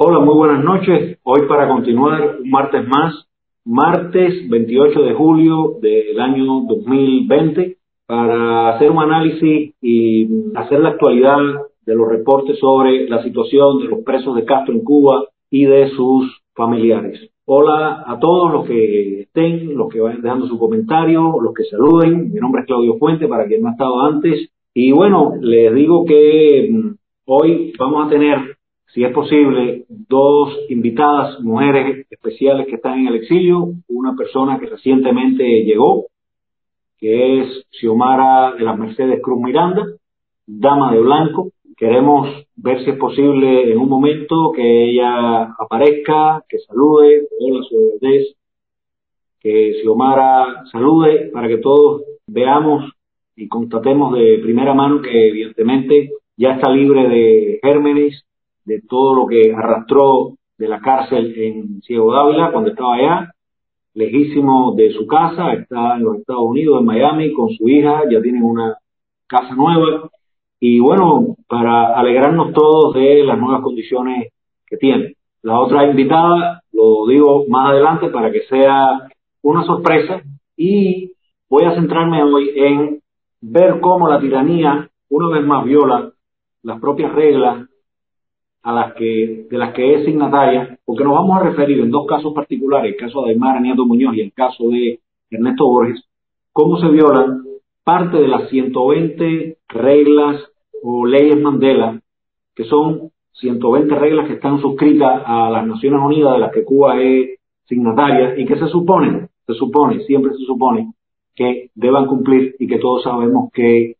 Hola, muy buenas noches. Hoy para continuar un martes más, martes 28 de julio del año 2020, para hacer un análisis y hacer la actualidad de los reportes sobre la situación de los presos de Castro en Cuba y de sus familiares. Hola a todos los que estén, los que vayan dejando su comentario, los que saluden. Mi nombre es Claudio Fuente, para quien no ha estado antes. Y bueno, les digo que mm, hoy vamos a tener si es posible, dos invitadas, mujeres especiales que están en el exilio, una persona que recientemente llegó, que es Xiomara de las Mercedes Cruz Miranda, dama de blanco. Queremos ver si es posible en un momento que ella aparezca, que salude, hola su que Xiomara salude para que todos veamos y constatemos de primera mano que evidentemente ya está libre de gérmenes de todo lo que arrastró de la cárcel en Ciego Dávila cuando estaba allá, lejísimo de su casa, está en los Estados Unidos, en Miami, con su hija, ya tienen una casa nueva. Y bueno, para alegrarnos todos de las nuevas condiciones que tiene. La otra invitada, lo digo más adelante para que sea una sorpresa y voy a centrarme hoy en ver cómo la tiranía una vez más viola las propias reglas a las que, de las que es signataria, porque nos vamos a referir en dos casos particulares, el caso de Aymara Nieto Muñoz y el caso de Ernesto Borges, cómo se violan parte de las 120 reglas o leyes Mandela, que son 120 reglas que están suscritas a las Naciones Unidas, de las que Cuba es signataria, y que se supone, se supone, siempre se supone, que deban cumplir y que todos sabemos que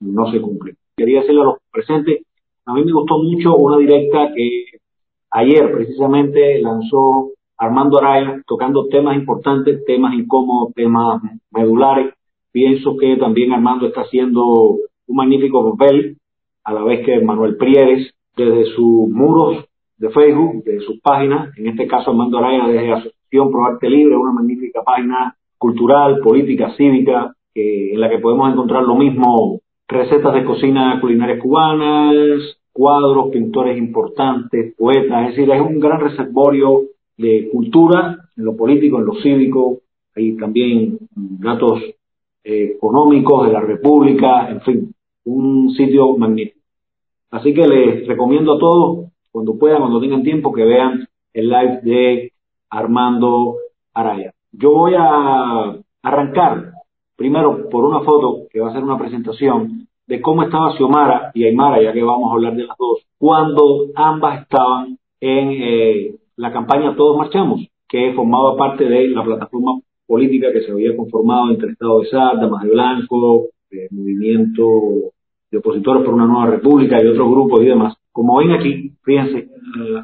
no se cumplen. Quería decirle a los presentes a mí me gustó mucho una directa que ayer precisamente lanzó Armando Araya tocando temas importantes, temas incómodos, temas medulares. Pienso que también Armando está haciendo un magnífico papel, a la vez que Manuel Prieres, desde sus muros de Facebook, desde sus páginas, en este caso Armando Araya desde Asociación Pro Arte Libre, una magnífica página cultural, política, cívica, en la que podemos encontrar lo mismo, recetas de cocina culinarias cubanas, cuadros, pintores importantes, poetas, es decir, es un gran reservorio de cultura en lo político, en lo cívico, hay también datos eh, económicos de la República, en fin, un sitio magnífico. Así que les recomiendo a todos, cuando puedan, cuando tengan tiempo, que vean el live de Armando Araya. Yo voy a arrancar primero por una foto que va a ser una presentación de cómo estaba Xiomara y Aymara, ya que vamos a hablar de las dos, cuando ambas estaban en eh, la campaña Todos Marchamos, que formaba parte de la plataforma política que se había conformado entre Estado de Sal, Damas de Blanco, el Movimiento de Opositores por una Nueva República y otros grupos y demás. Como ven aquí, fíjense,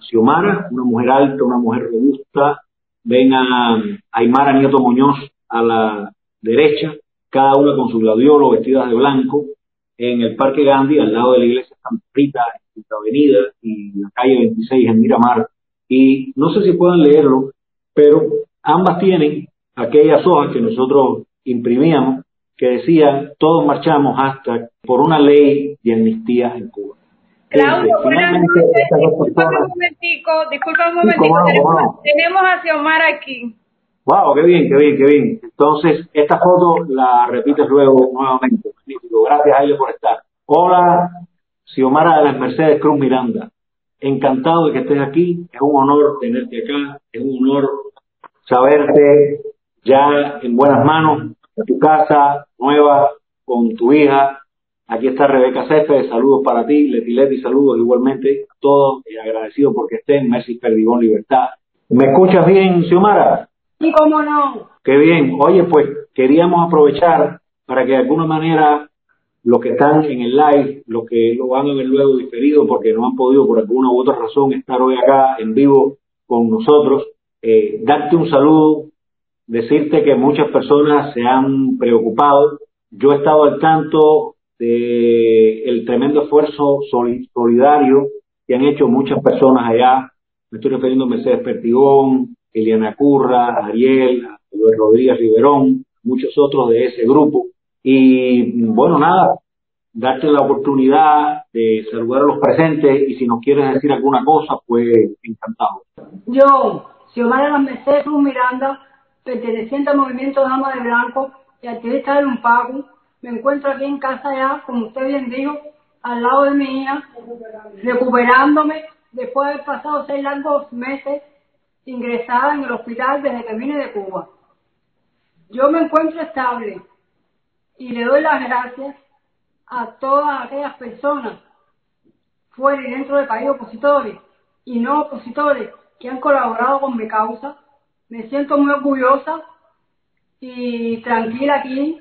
Xiomara, una mujer alta, una mujer robusta, ven a Aymara Nieto Muñoz a la derecha, cada una con su gladiolo vestidas de blanco, en el Parque Gandhi, al lado de la iglesia Santa Rita, en la avenida y la calle 26 en Miramar. Y no sé si puedan leerlo, pero ambas tienen aquellas hojas que nosotros imprimíamos que decían todos marchamos hasta por una ley de amnistía en Cuba. Claudio, buenas noches. Disculpa un momentico, disculpa un momentico. tenemos, tenemos a Xiomara aquí. Wow, qué bien, qué bien, qué bien. Entonces, esta foto la repites luego nuevamente. Magnífico. Gracias, Aile, por estar. Hola, Xiomara de las Mercedes Cruz Miranda. Encantado de que estés aquí. Es un honor tenerte acá. Es un honor saberte ya en buenas manos, en tu casa nueva, con tu hija. Aquí está Rebeca Céspedes, saludos para ti, Leti Leti, saludos igualmente a todos y agradecido porque estén. Messi Perdigón Libertad. ¿Me escuchas bien, Xiomara? Y cómo no. Qué bien. Oye, pues queríamos aprovechar para que de alguna manera los que están en el live, los que lo van a ver luego diferido porque no han podido por alguna u otra razón estar hoy acá en vivo con nosotros, eh, darte un saludo, decirte que muchas personas se han preocupado. Yo he estado al tanto de el tremendo esfuerzo solidario que han hecho muchas personas allá. Me estoy refiriendo a Mercedes Pertigón, Eliana Curra, Ariel, Luis Rodríguez Riverón, muchos otros de ese grupo. Y bueno, nada, darte la oportunidad de saludar a los presentes y si nos quieres decir alguna cosa, pues encantado. Yo, Xiomara Mercedes Cruz Miranda, perteneciente al movimiento Dama de Blanco y activista del Unpago, me encuentro aquí en casa ya, como usted bien dijo, al lado de mi hija, recuperándome después de haber pasado seis largos meses ingresada en el hospital desde que vine de Cuba. Yo me encuentro estable y le doy las gracias a todas aquellas personas fuera y dentro del país opositores y no opositores que han colaborado con mi causa. Me siento muy orgullosa y tranquila aquí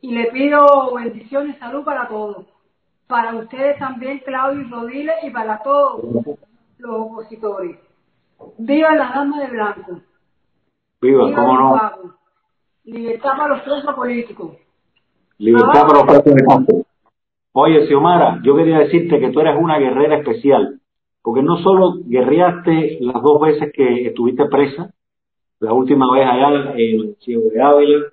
y le pido bendiciones y salud para todos. Para ustedes también, Claudio y Rodiles, y para todos los opositores. Viva la dama de blanco. Viva, cómo no. Libertad para los presos políticos. Libertad para los presos de campo. Oye, Xiomara, yo quería decirte que tú eres una guerrera especial, porque no solo guerreaste las dos veces que estuviste presa, la última vez allá en el Ciego de Ávila,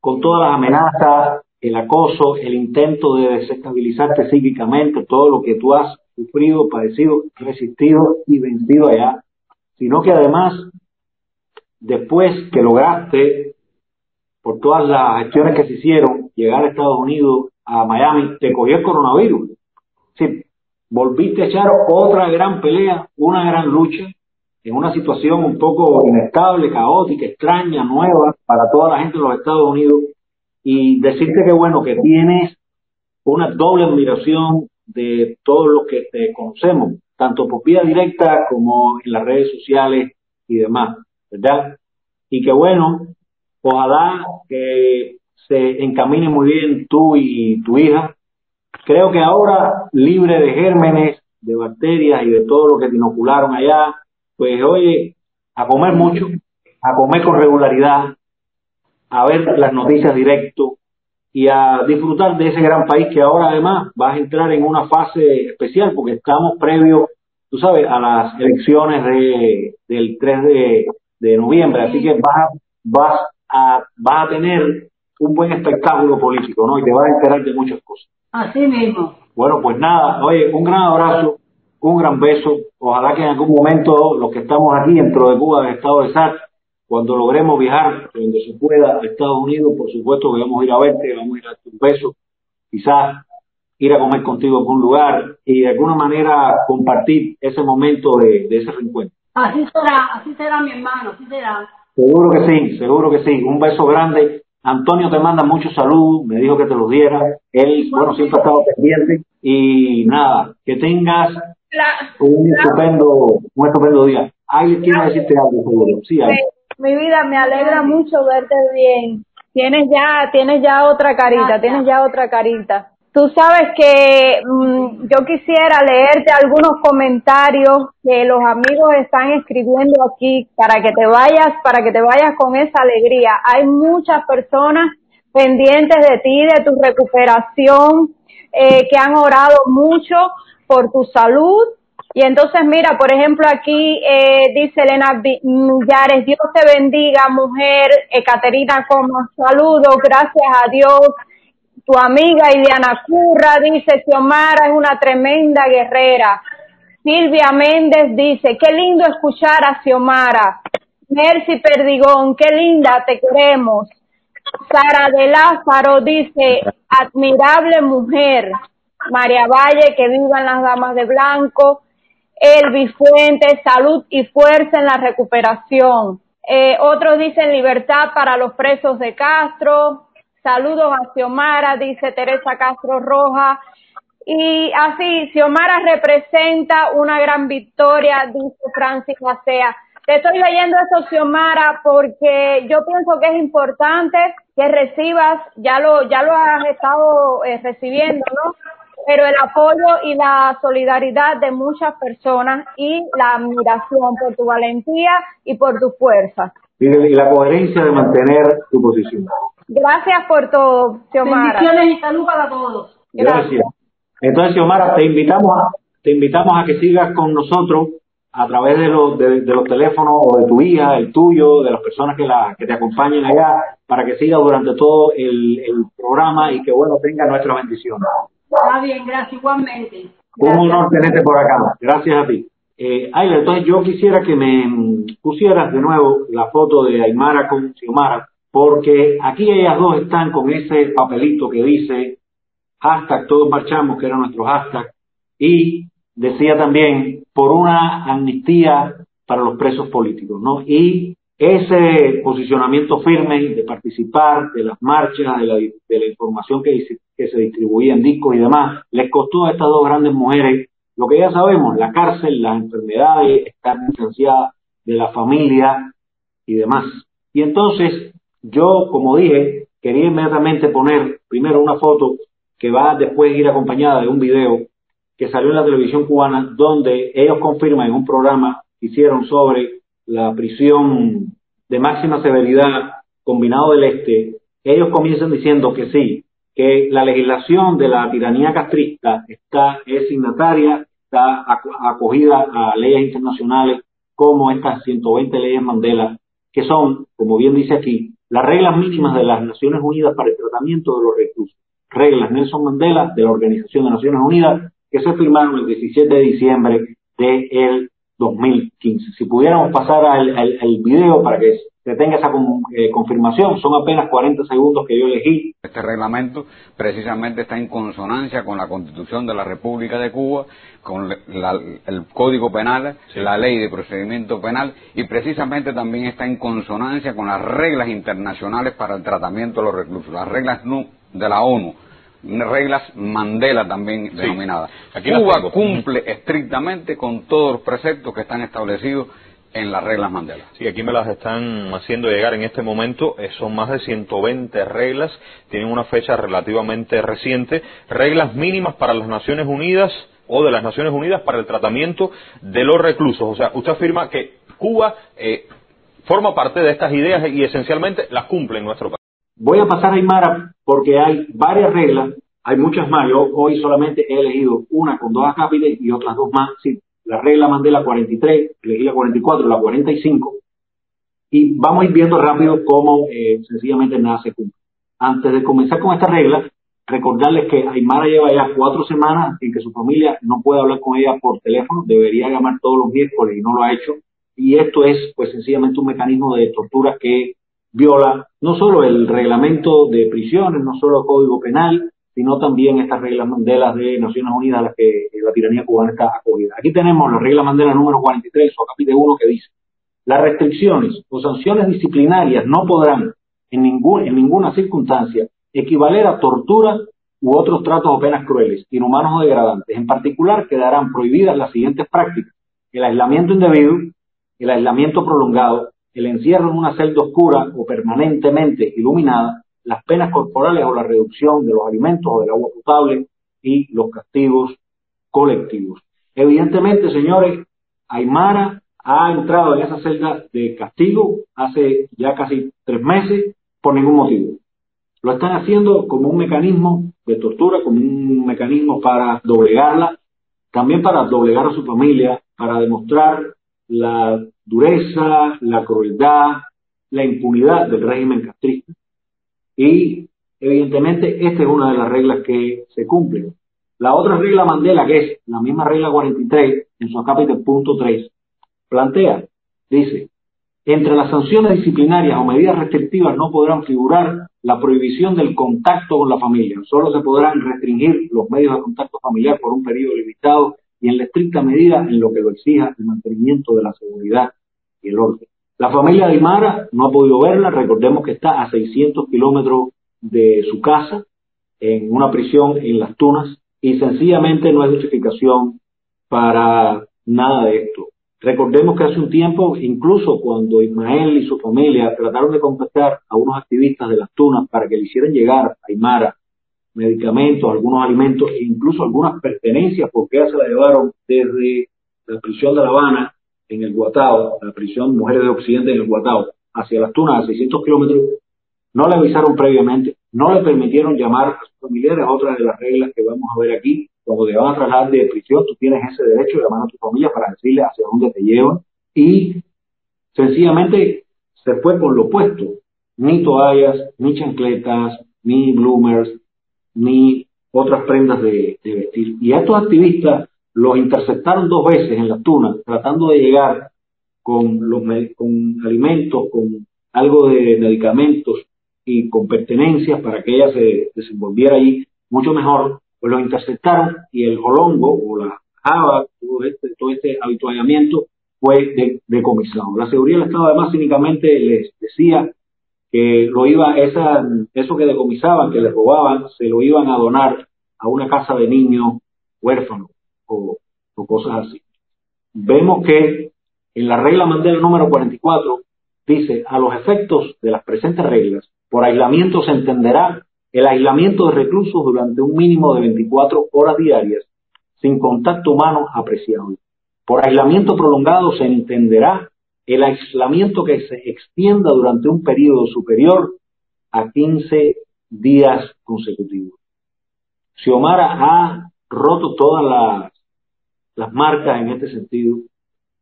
con todas las amenazas, el acoso, el intento de desestabilizarte psíquicamente, todo lo que tú has sufrido, padecido, resistido y vencido allá, sino que además, después que lograste, por todas las gestiones que se hicieron, llegar a Estados Unidos, a Miami, te cogió el coronavirus. Sí, volviste a echar otra gran pelea, una gran lucha, en una situación un poco inestable, caótica, extraña, nueva para toda la gente de los Estados Unidos. Y decirte que bueno, que tienes una doble admiración de todos los que te conocemos, tanto por vía directa como en las redes sociales y demás, ¿verdad? Y que bueno, ojalá que se encamine muy bien tú y tu hija. Creo que ahora, libre de gérmenes, de bacterias y de todo lo que te inocularon allá, pues oye, a comer mucho, a comer con regularidad, a ver las noticias directo y a disfrutar de ese gran país que ahora además vas a entrar en una fase especial porque estamos previo, tú sabes, a las elecciones de, del 3 de, de noviembre, así que vas, vas, a, vas a tener un buen espectáculo político, ¿no? Y te vas a enterar de muchas cosas. Así mismo. Bueno, pues nada, oye, un gran abrazo, un gran beso. Ojalá que en algún momento los que estamos aquí dentro de Cuba, del estado de SAT, cuando logremos viajar donde se pueda a Estados Unidos, por supuesto que vamos a ir a verte, vamos a ir a darte un beso, quizás ir a comer contigo a algún lugar y de alguna manera compartir ese momento de, de ese reencuentro. Así será, así será mi hermano, así será. Seguro que sí, seguro que sí. Un beso grande Antonio te manda mucho salud, me dijo que te lo diera. Él, bueno, siempre ha estado pendiente. Y nada, que tengas un, estupendo, un estupendo día. Ay, quiero decirte algo, Sí, Mi vida, me alegra mucho verte bien. Tienes ya, tienes ya otra carita, tienes ya otra carita. Tú sabes que mm, yo quisiera leerte algunos comentarios que los amigos están escribiendo aquí para que te vayas, para que te vayas con esa alegría. Hay muchas personas pendientes de ti, de tu recuperación, eh, que han orado mucho por tu salud. Y entonces, mira, por ejemplo, aquí eh, dice Elena Millares, Dios te bendiga, mujer. Caterina como saludos, gracias a Dios tu amiga Ileana Curra dice, Xiomara es una tremenda guerrera. Silvia Méndez dice, qué lindo escuchar a Xiomara. Mercy Perdigón, qué linda, te queremos. Sara de Lázaro dice, admirable mujer. María Valle, que vivan las damas de blanco. Elvis Fuentes, salud y fuerza en la recuperación. Eh, otros dicen libertad para los presos de Castro. Saludos a Xiomara, dice Teresa Castro Roja. Y así, Xiomara representa una gran victoria, dice Francis Macea. Te estoy leyendo eso, Xiomara, porque yo pienso que es importante que recibas, ya lo, ya lo has estado eh, recibiendo, ¿no? Pero el apoyo y la solidaridad de muchas personas y la admiración por tu valentía y por tu fuerza. Y, la coherencia de mantener tu posición. Gracias por todo, Xiomara. Bendiciones y salud para todos. Gracias. Entonces, Xiomara, te invitamos a, te invitamos a que sigas con nosotros a través de los, de, los teléfonos o de tu hija, el tuyo, de las personas que, la, que te acompañen allá, para que siga durante todo el, el programa y que, bueno, tenga nuestra bendición. Está bien, gracias igualmente. Un honor tenerte por acá. Gracias a ti. Eh, Ayla, entonces yo quisiera que me pusieras de nuevo la foto de Aymara con Xiomara, porque aquí ellas dos están con ese papelito que dice hashtag todos marchamos, que era nuestro hashtag, y decía también por una amnistía para los presos políticos, ¿no? Y ese posicionamiento firme de participar de las marchas, de la, de la información que, se distribuía en discos y demás, les costó a estas dos grandes mujeres lo que ya sabemos, la cárcel, las enfermedades, estar distanciada de la familia y demás. Y entonces, yo, como dije, quería inmediatamente poner primero una foto que va después ir acompañada de un video que salió en la televisión cubana, donde ellos confirman en un programa que hicieron sobre la prisión de máxima severidad combinado del Este, ellos comienzan diciendo que sí, que la legislación de la tiranía castrista está, es signataria, está acogida a leyes internacionales como estas 120 leyes Mandela, que son, como bien dice aquí, las reglas mínimas de las Naciones Unidas para el tratamiento de los reclusos. Reglas Nelson Mandela de la Organización de Naciones Unidas que se firmaron el 17 de diciembre del 2015. Si pudiéramos pasar al, al, video para que se tenga esa eh, confirmación, son apenas 40 segundos que yo elegí. Este reglamento precisamente está en consonancia con la Constitución de la República de Cuba, con el Código Penal, la Ley de Procedimiento Penal y precisamente también está en consonancia con las reglas internacionales para el tratamiento de los reclusos, las reglas de la ONU reglas Mandela también denominadas. Cuba cumple estrictamente con todos los preceptos que están establecidos en las reglas Mandela. Sí, aquí me las están haciendo llegar en este momento. Eh, son más de 120 reglas, tienen una fecha relativamente reciente. Reglas mínimas para las Naciones Unidas o de las Naciones Unidas para el tratamiento de los reclusos. O sea, usted afirma que Cuba eh, forma parte de estas ideas y esencialmente las cumple en nuestro país. Voy a pasar a Aymara porque hay varias reglas, hay muchas más. Yo hoy solamente he elegido una con dos acápites y otras dos más. La regla mandé la 43, elegí la 44, la 45. Y vamos a ir viendo rápido cómo eh, sencillamente nada se cumple. Antes de comenzar con esta regla, recordarles que Aymara lleva ya cuatro semanas en que su familia no puede hablar con ella por teléfono, debería llamar todos los miércoles y no lo ha hecho. Y esto es, pues, sencillamente un mecanismo de tortura que viola no solo el reglamento de prisiones, no solo el código penal, sino también estas reglas Mandela de Naciones Unidas a las que la tiranía cubana está acogida. Aquí tenemos la regla Mandela número 43 o capítulo 1 que dice, las restricciones o sanciones disciplinarias no podrán en, ningún, en ninguna circunstancia equivaler a tortura u otros tratos o penas crueles, inhumanos o degradantes. En particular, quedarán prohibidas las siguientes prácticas. El aislamiento indebido, el aislamiento prolongado, el encierro en una celda oscura o permanentemente iluminada, las penas corporales o la reducción de los alimentos o del agua potable y los castigos colectivos. Evidentemente, señores, Aymara ha entrado en esa celda de castigo hace ya casi tres meses por ningún motivo. Lo están haciendo como un mecanismo de tortura, como un mecanismo para doblegarla, también para doblegar a su familia, para demostrar la dureza, la crueldad, la impunidad del régimen castrista. Y evidentemente esta es una de las reglas que se cumplen. La otra regla Mandela, que es la misma regla 43, en su capítulo punto 3, plantea, dice, entre las sanciones disciplinarias o medidas restrictivas no podrán figurar la prohibición del contacto con la familia. Solo se podrán restringir los medios de contacto familiar por un periodo limitado y en la estricta medida en lo que lo exija el mantenimiento de la seguridad y el orden. La familia de Aymara no ha podido verla, recordemos que está a 600 kilómetros de su casa, en una prisión en Las Tunas, y sencillamente no hay justificación para nada de esto. Recordemos que hace un tiempo, incluso cuando Ismael y su familia trataron de contactar a unos activistas de Las Tunas para que le hicieran llegar a Aymara medicamentos, algunos alimentos e incluso algunas pertenencias, porque ya se la llevaron desde la prisión de La Habana, en el Guatao, la prisión Mujeres de Occidente en el Guatao, hacia las Tunas, a 600 kilómetros, no le avisaron previamente, no le permitieron llamar a sus familiares, otra de las reglas que vamos a ver aquí, cuando te van a trasladar de prisión, tú tienes ese derecho de llamar a tu familia para decirle hacia dónde te llevan y sencillamente se fue por lo opuesto. Ni toallas, ni chancletas, ni bloomers, ni otras prendas de, vestir. Y a estos activistas los interceptaron dos veces en la tuna, tratando de llegar con, los, con alimentos, con algo de medicamentos y con pertenencias para que ella se desenvolviera allí mucho mejor, pues los interceptaron y el jolongo o la java, todo este, todo este habituallamiento fue decomisado. La seguridad del Estado además cínicamente les decía que lo iba, esa, eso que decomisaban, que les robaban, se lo iban a donar a una casa de niños huérfanos o, o cosas así. Vemos que en la regla Mandela número 44 dice, a los efectos de las presentes reglas, por aislamiento se entenderá el aislamiento de reclusos durante un mínimo de 24 horas diarias sin contacto humano apreciable. Por aislamiento prolongado se entenderá el aislamiento que se extienda durante un periodo superior a 15 días consecutivos. Xiomara ha roto todas las, las marcas en este sentido.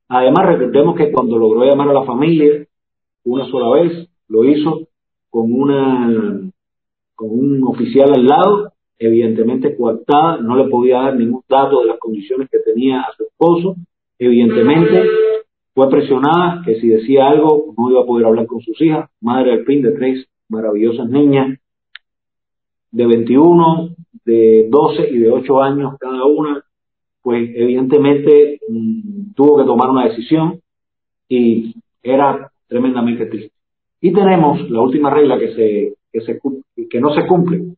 Además, recordemos que cuando logró llamar a la familia una sola vez, lo hizo con una con un oficial al lado, evidentemente coartada, no le podía dar ningún dato de las condiciones que tenía a su esposo, evidentemente fue presionada que si decía algo no iba a poder hablar con sus hijas, madre al fin de tres maravillosas niñas de 21, de 12 y de 8 años cada una, pues evidentemente mm, tuvo que tomar una decisión y era tremendamente triste. Y tenemos la última regla que se que, que no se cumple,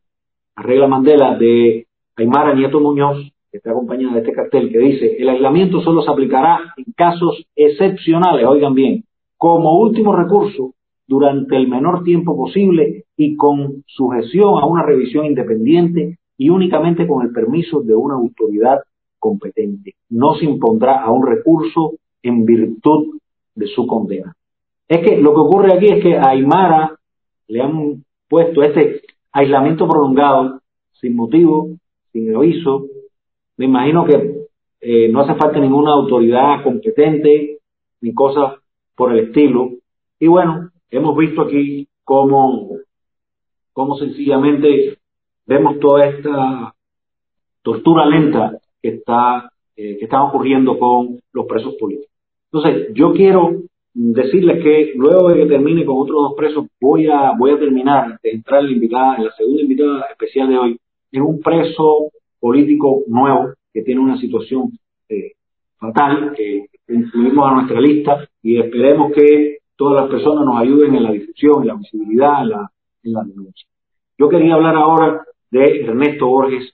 la regla Mandela de Aymara Nieto Muñoz, que está acompañada de este cartel, que dice, el aislamiento solo se aplicará en casos excepcionales, oigan bien, como último recurso durante el menor tiempo posible y con sujeción a una revisión independiente y únicamente con el permiso de una autoridad competente. No se impondrá a un recurso en virtud de su condena. Es que lo que ocurre aquí es que a Aymara le han puesto este aislamiento prolongado, sin motivo, sin aviso. Me imagino que eh, no hace falta ninguna autoridad competente ni cosas por el estilo. Y bueno, hemos visto aquí cómo, cómo sencillamente vemos toda esta tortura lenta que está, eh, que está ocurriendo con los presos políticos. Entonces, yo quiero decirles que luego de que termine con otros dos presos, voy a, voy a terminar de entrar en la invitada, en la segunda invitada especial de hoy, en un preso político nuevo que tiene una situación eh, fatal, que incluimos a nuestra lista y esperemos que todas las personas nos ayuden en la difusión, en la visibilidad, en la, en la denuncia. Yo quería hablar ahora de Ernesto Borges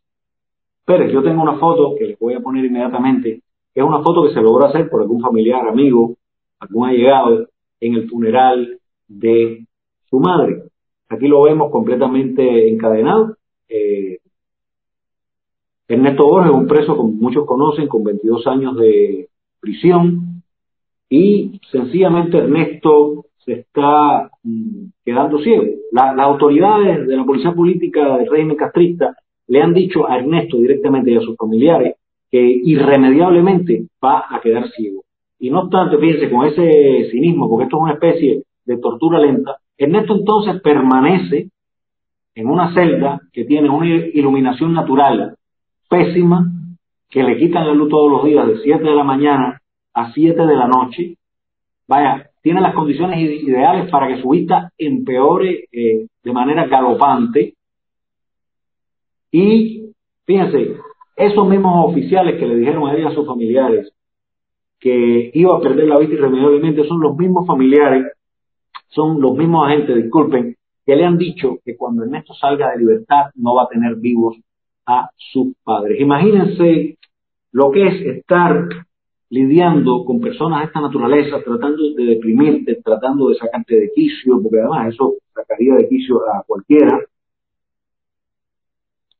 Pérez. Yo tengo una foto que les voy a poner inmediatamente, es una foto que se logró hacer por algún familiar, amigo, algún allegado en el funeral de su madre. Aquí lo vemos completamente encadenado. Eh, Ernesto Borges, un preso como muchos conocen, con 22 años de prisión, y sencillamente Ernesto se está mm, quedando ciego. las autoridades de la policía política del régimen castrista le han dicho a Ernesto directamente y a sus familiares que irremediablemente va a quedar ciego. Y no obstante, fíjense, con ese cinismo, porque esto es una especie de tortura lenta, Ernesto entonces permanece en una celda que tiene una iluminación natural pésima, que le quitan la luz todos los días de 7 de la mañana a 7 de la noche. Vaya, tiene las condiciones ideales para que su vista empeore eh, de manera galopante. Y fíjense, esos mismos oficiales que le dijeron a ella a sus familiares que iba a perder la vista irremediablemente son los mismos familiares, son los mismos agentes, disculpen, que le han dicho que cuando Ernesto salga de libertad no va a tener vivos a sus padres. Imagínense lo que es estar lidiando con personas de esta naturaleza, tratando de deprimirte, tratando de sacarte de quicio, porque además eso sacaría de quicio a cualquiera.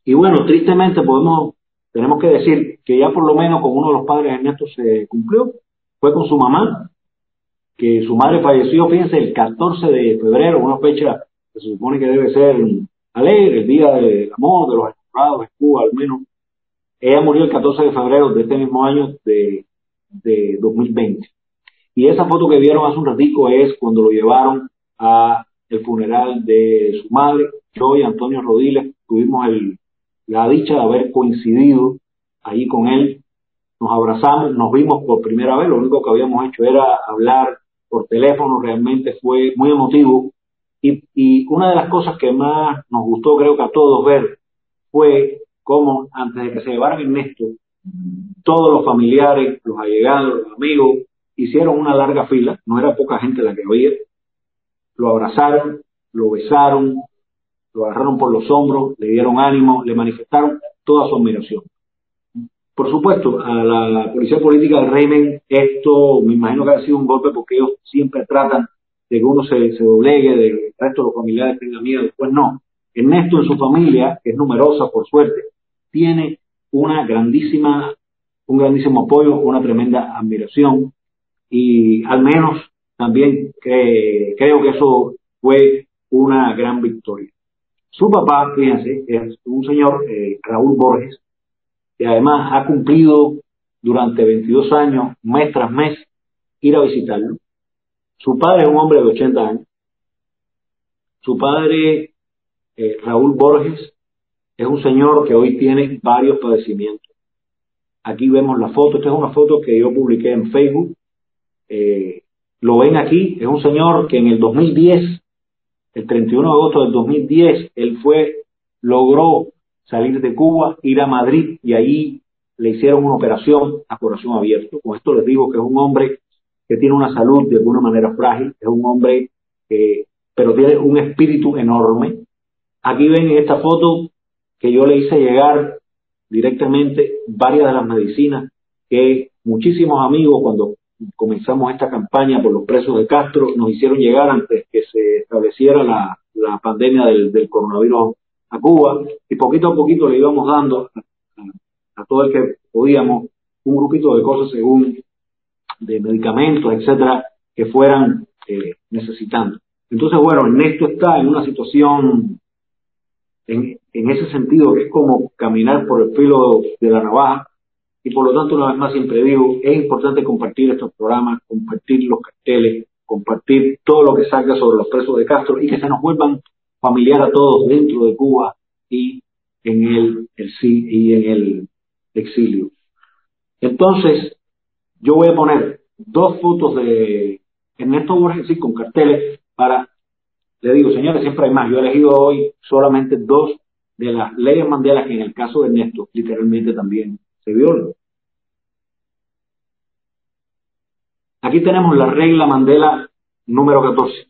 Y bueno, tristemente podemos tenemos que decir que ya por lo menos con uno de los padres Ernesto se cumplió, fue con su mamá, que su madre falleció, fíjense, el 14 de febrero, una fecha que se supone que debe ser alegre, el día del amor, de los enamorados de Cuba al menos. Ella murió el 14 de febrero de este mismo año de, de 2020. Y esa foto que vieron hace un ratico es cuando lo llevaron a el funeral de su madre. Yo y Antonio Rodiles tuvimos el, la dicha de haber coincidido ahí con él. Nos abrazamos, nos vimos por primera vez. Lo único que habíamos hecho era hablar por teléfono. Realmente fue muy emotivo. Y, y una de las cosas que más nos gustó, creo que a todos ver, fue cómo antes de que se llevaran Ernesto, todos los familiares, los allegados, los amigos, hicieron una larga fila, no era poca gente la que había, lo abrazaron, lo besaron, lo agarraron por los hombros, le dieron ánimo, le manifestaron toda su admiración. Por supuesto, a la policía política del régimen esto me imagino que ha sido un golpe porque ellos siempre tratan de que uno se, se doblegue, de que el resto de los familiares tengan miedo, después no. Ernesto en su familia, que es numerosa por suerte, tiene una grandísima, un grandísimo apoyo, una tremenda admiración y al menos también creo que eso fue una gran victoria. Su papá, fíjense, es un señor, eh, Raúl Borges, que además ha cumplido durante 22 años, mes tras mes, ir a visitarlo. Su padre es un hombre de 80 años. Su padre, eh, Raúl Borges, es un señor que hoy tiene varios padecimientos. Aquí vemos la foto, esta es una foto que yo publiqué en Facebook eh, lo ven aquí, es un señor que en el 2010, el 31 de agosto del 2010, él fue, logró salir de Cuba, ir a Madrid y ahí le hicieron una operación a corazón abierto. Con esto les digo que es un hombre que tiene una salud de alguna manera frágil, es un hombre que, pero tiene un espíritu enorme. Aquí ven en esta foto que yo le hice llegar directamente varias de las medicinas que muchísimos amigos cuando comenzamos esta campaña por los presos de Castro, nos hicieron llegar antes que se estableciera la, pandemia del, coronavirus a Cuba y poquito a poquito le íbamos dando a, todo el que podíamos un grupito de cosas según de medicamentos, etcétera, que fueran eh, necesitando. Entonces, bueno, Ernesto está en una situación en, ese sentido es como caminar por el filo de la navaja, y por lo tanto, una vez más siempre digo, es importante compartir estos programas, compartir los carteles, compartir todo lo que salga sobre los presos de Castro y que se nos vuelvan familiar a todos dentro de Cuba y en el, el y en el exilio. Entonces, yo voy a poner dos fotos de Ernesto Borges sí, con carteles para, le digo, señores, siempre hay más. Yo he elegido hoy solamente dos de las leyes Mandela que en el caso de Ernesto literalmente también se viola. Aquí tenemos la regla Mandela número 14.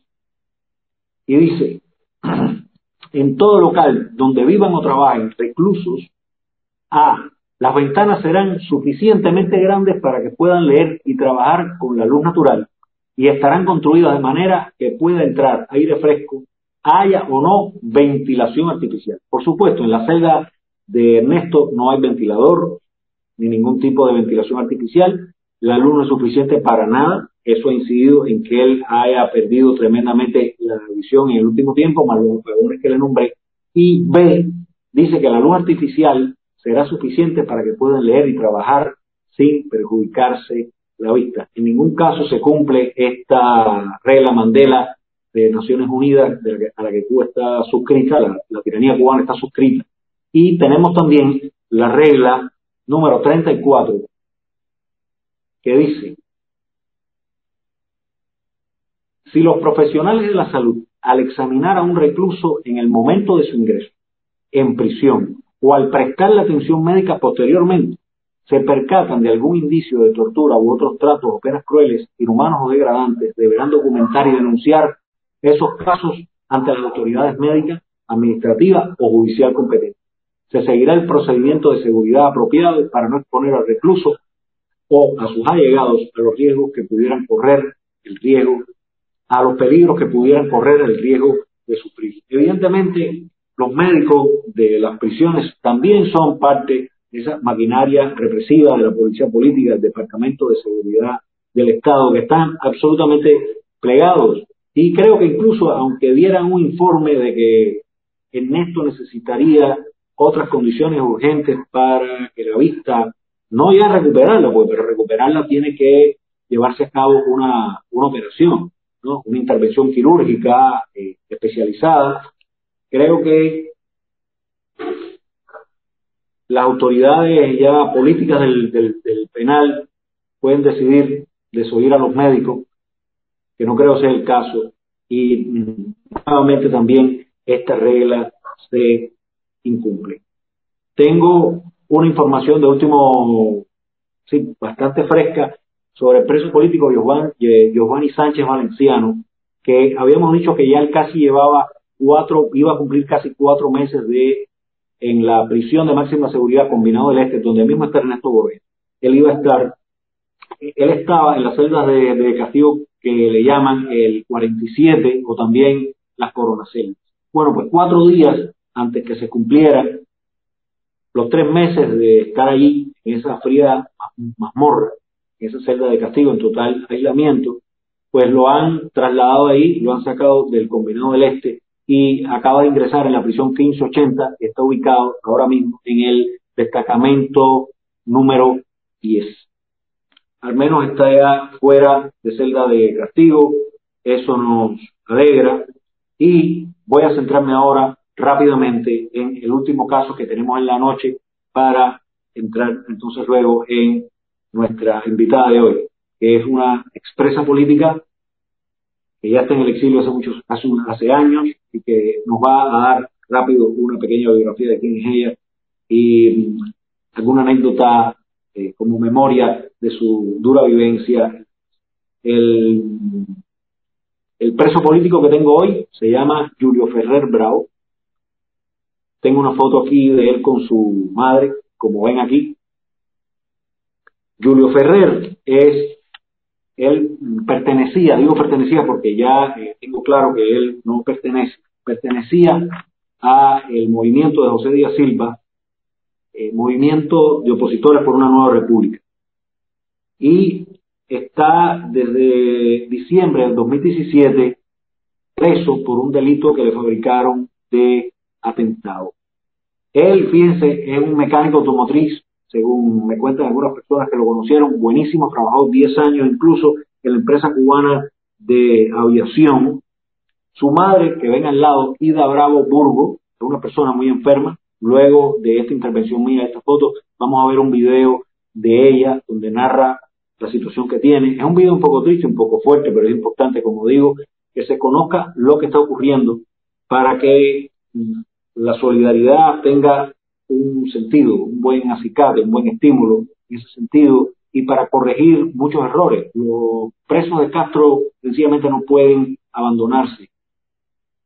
Y dice, en todo local donde vivan o trabajen reclusos, A, las ventanas serán suficientemente grandes para que puedan leer y trabajar con la luz natural y estarán construidas de manera que pueda entrar aire fresco, haya o no ventilación artificial. Por supuesto, en la celda de Ernesto no hay ventilador, ni ningún tipo de ventilación artificial. La luz no es suficiente para nada. Eso ha incidido en que él haya perdido tremendamente la visión en el último tiempo, más los jugadores que le nombré. Y B, dice que la luz artificial será suficiente para que puedan leer y trabajar sin perjudicarse la. En ningún caso se cumple esta regla Mandela de Naciones Unidas a la que Cuba está suscrita, la, la tiranía cubana está suscrita. Y tenemos también la regla número 34, que dice, si los profesionales de la salud, al examinar a un recluso en el momento de su ingreso en prisión o al prestar la atención médica posteriormente, se percatan de algún indicio de tortura u otros tratos o penas crueles, inhumanos o degradantes, deberán documentar y denunciar esos casos ante las autoridades médicas, administrativas o judicial competentes se seguirá el procedimiento de seguridad apropiado para no exponer al recluso o a sus allegados a los riesgos que pudieran correr el riesgo, a los peligros que pudieran correr el riesgo de sufrir. Evidentemente, los médicos de las prisiones también son parte esa maquinaria represiva de la policía política, del Departamento de Seguridad del Estado, que están absolutamente plegados. Y creo que incluso, aunque dieran un informe de que Ernesto necesitaría otras condiciones urgentes para que la vista, no ya recuperarla, pues, pero recuperarla tiene que llevarse a cabo una, una operación, ¿no? una intervención quirúrgica eh, especializada. Creo que las autoridades ya políticas del, del, penal pueden decidir desoír a los médicos, que no creo sea el caso, y nuevamente también esta regla se incumple. Tengo una información de último, sí, bastante fresca sobre el preso político Giovanni Sánchez Valenciano, que habíamos dicho que ya él casi llevaba cuatro, iba a cumplir casi cuatro meses de en la prisión de máxima seguridad combinado del Este, donde mismo está Ernesto Borges. Él iba a estar, él estaba en las celdas de, castigo que le llaman el 47 o también las coronaceldas. Bueno, pues cuatro días antes que se cumplieran los tres meses de estar allí en esa fría mazmorra, en esa celda de castigo en total aislamiento, pues lo han trasladado ahí, lo han sacado del combinado del Este y acaba de ingresar en la prisión 1580, que está ubicado ahora mismo en el destacamento número 10. Al menos está ya fuera de celda de castigo, eso nos alegra y voy a centrarme ahora rápidamente en el último caso que tenemos en la noche para entrar entonces luego en nuestra invitada de hoy, que es una expresa política que ya está en el exilio hace muchos, hace, años y que nos va a dar rápido una pequeña biografía de quién es ella y mm, alguna anécdota eh, como memoria de su dura vivencia. El, el preso político que tengo hoy se llama Julio Ferrer Bravo. Tengo una foto aquí de él con su madre, como ven aquí. Julio Ferrer es él pertenecía, digo pertenecía porque ya eh, tengo claro que él no pertenece, pertenecía a el movimiento de José Díaz Silva, eh, movimiento de opositores por una nueva república. Y está desde diciembre del 2017 preso por un delito que le fabricaron de atentado. Él, fíjense, es un mecánico automotriz según me cuentan algunas personas que lo conocieron, buenísimo, trabajó 10 años incluso en la empresa cubana de aviación. Su madre, que ven al lado, Ida Bravo Burgo, es una persona muy enferma. Luego de esta intervención mía, esta foto, vamos a ver un video de ella donde narra la situación que tiene. Es un video un poco triste, un poco fuerte, pero es importante, como digo, que se conozca lo que está ocurriendo para que la solidaridad tenga un sentido, un buen acicate, un buen estímulo en ese sentido y para corregir muchos errores. Los presos de Castro sencillamente no pueden abandonarse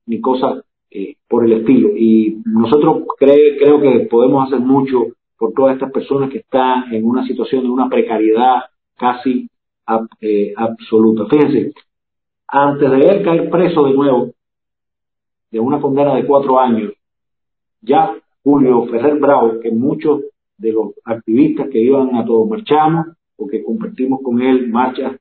ni cosas eh, por el estilo. Y nosotros creo que podemos hacer mucho por todas estas personas que están en una situación de una precariedad casi eh, absoluta. Fíjense, antes de él caer preso de nuevo, de una condena de cuatro años, ya Julio Ferrer Bravo, que muchos de los activistas que iban a todos marchamos o que compartimos con él marchas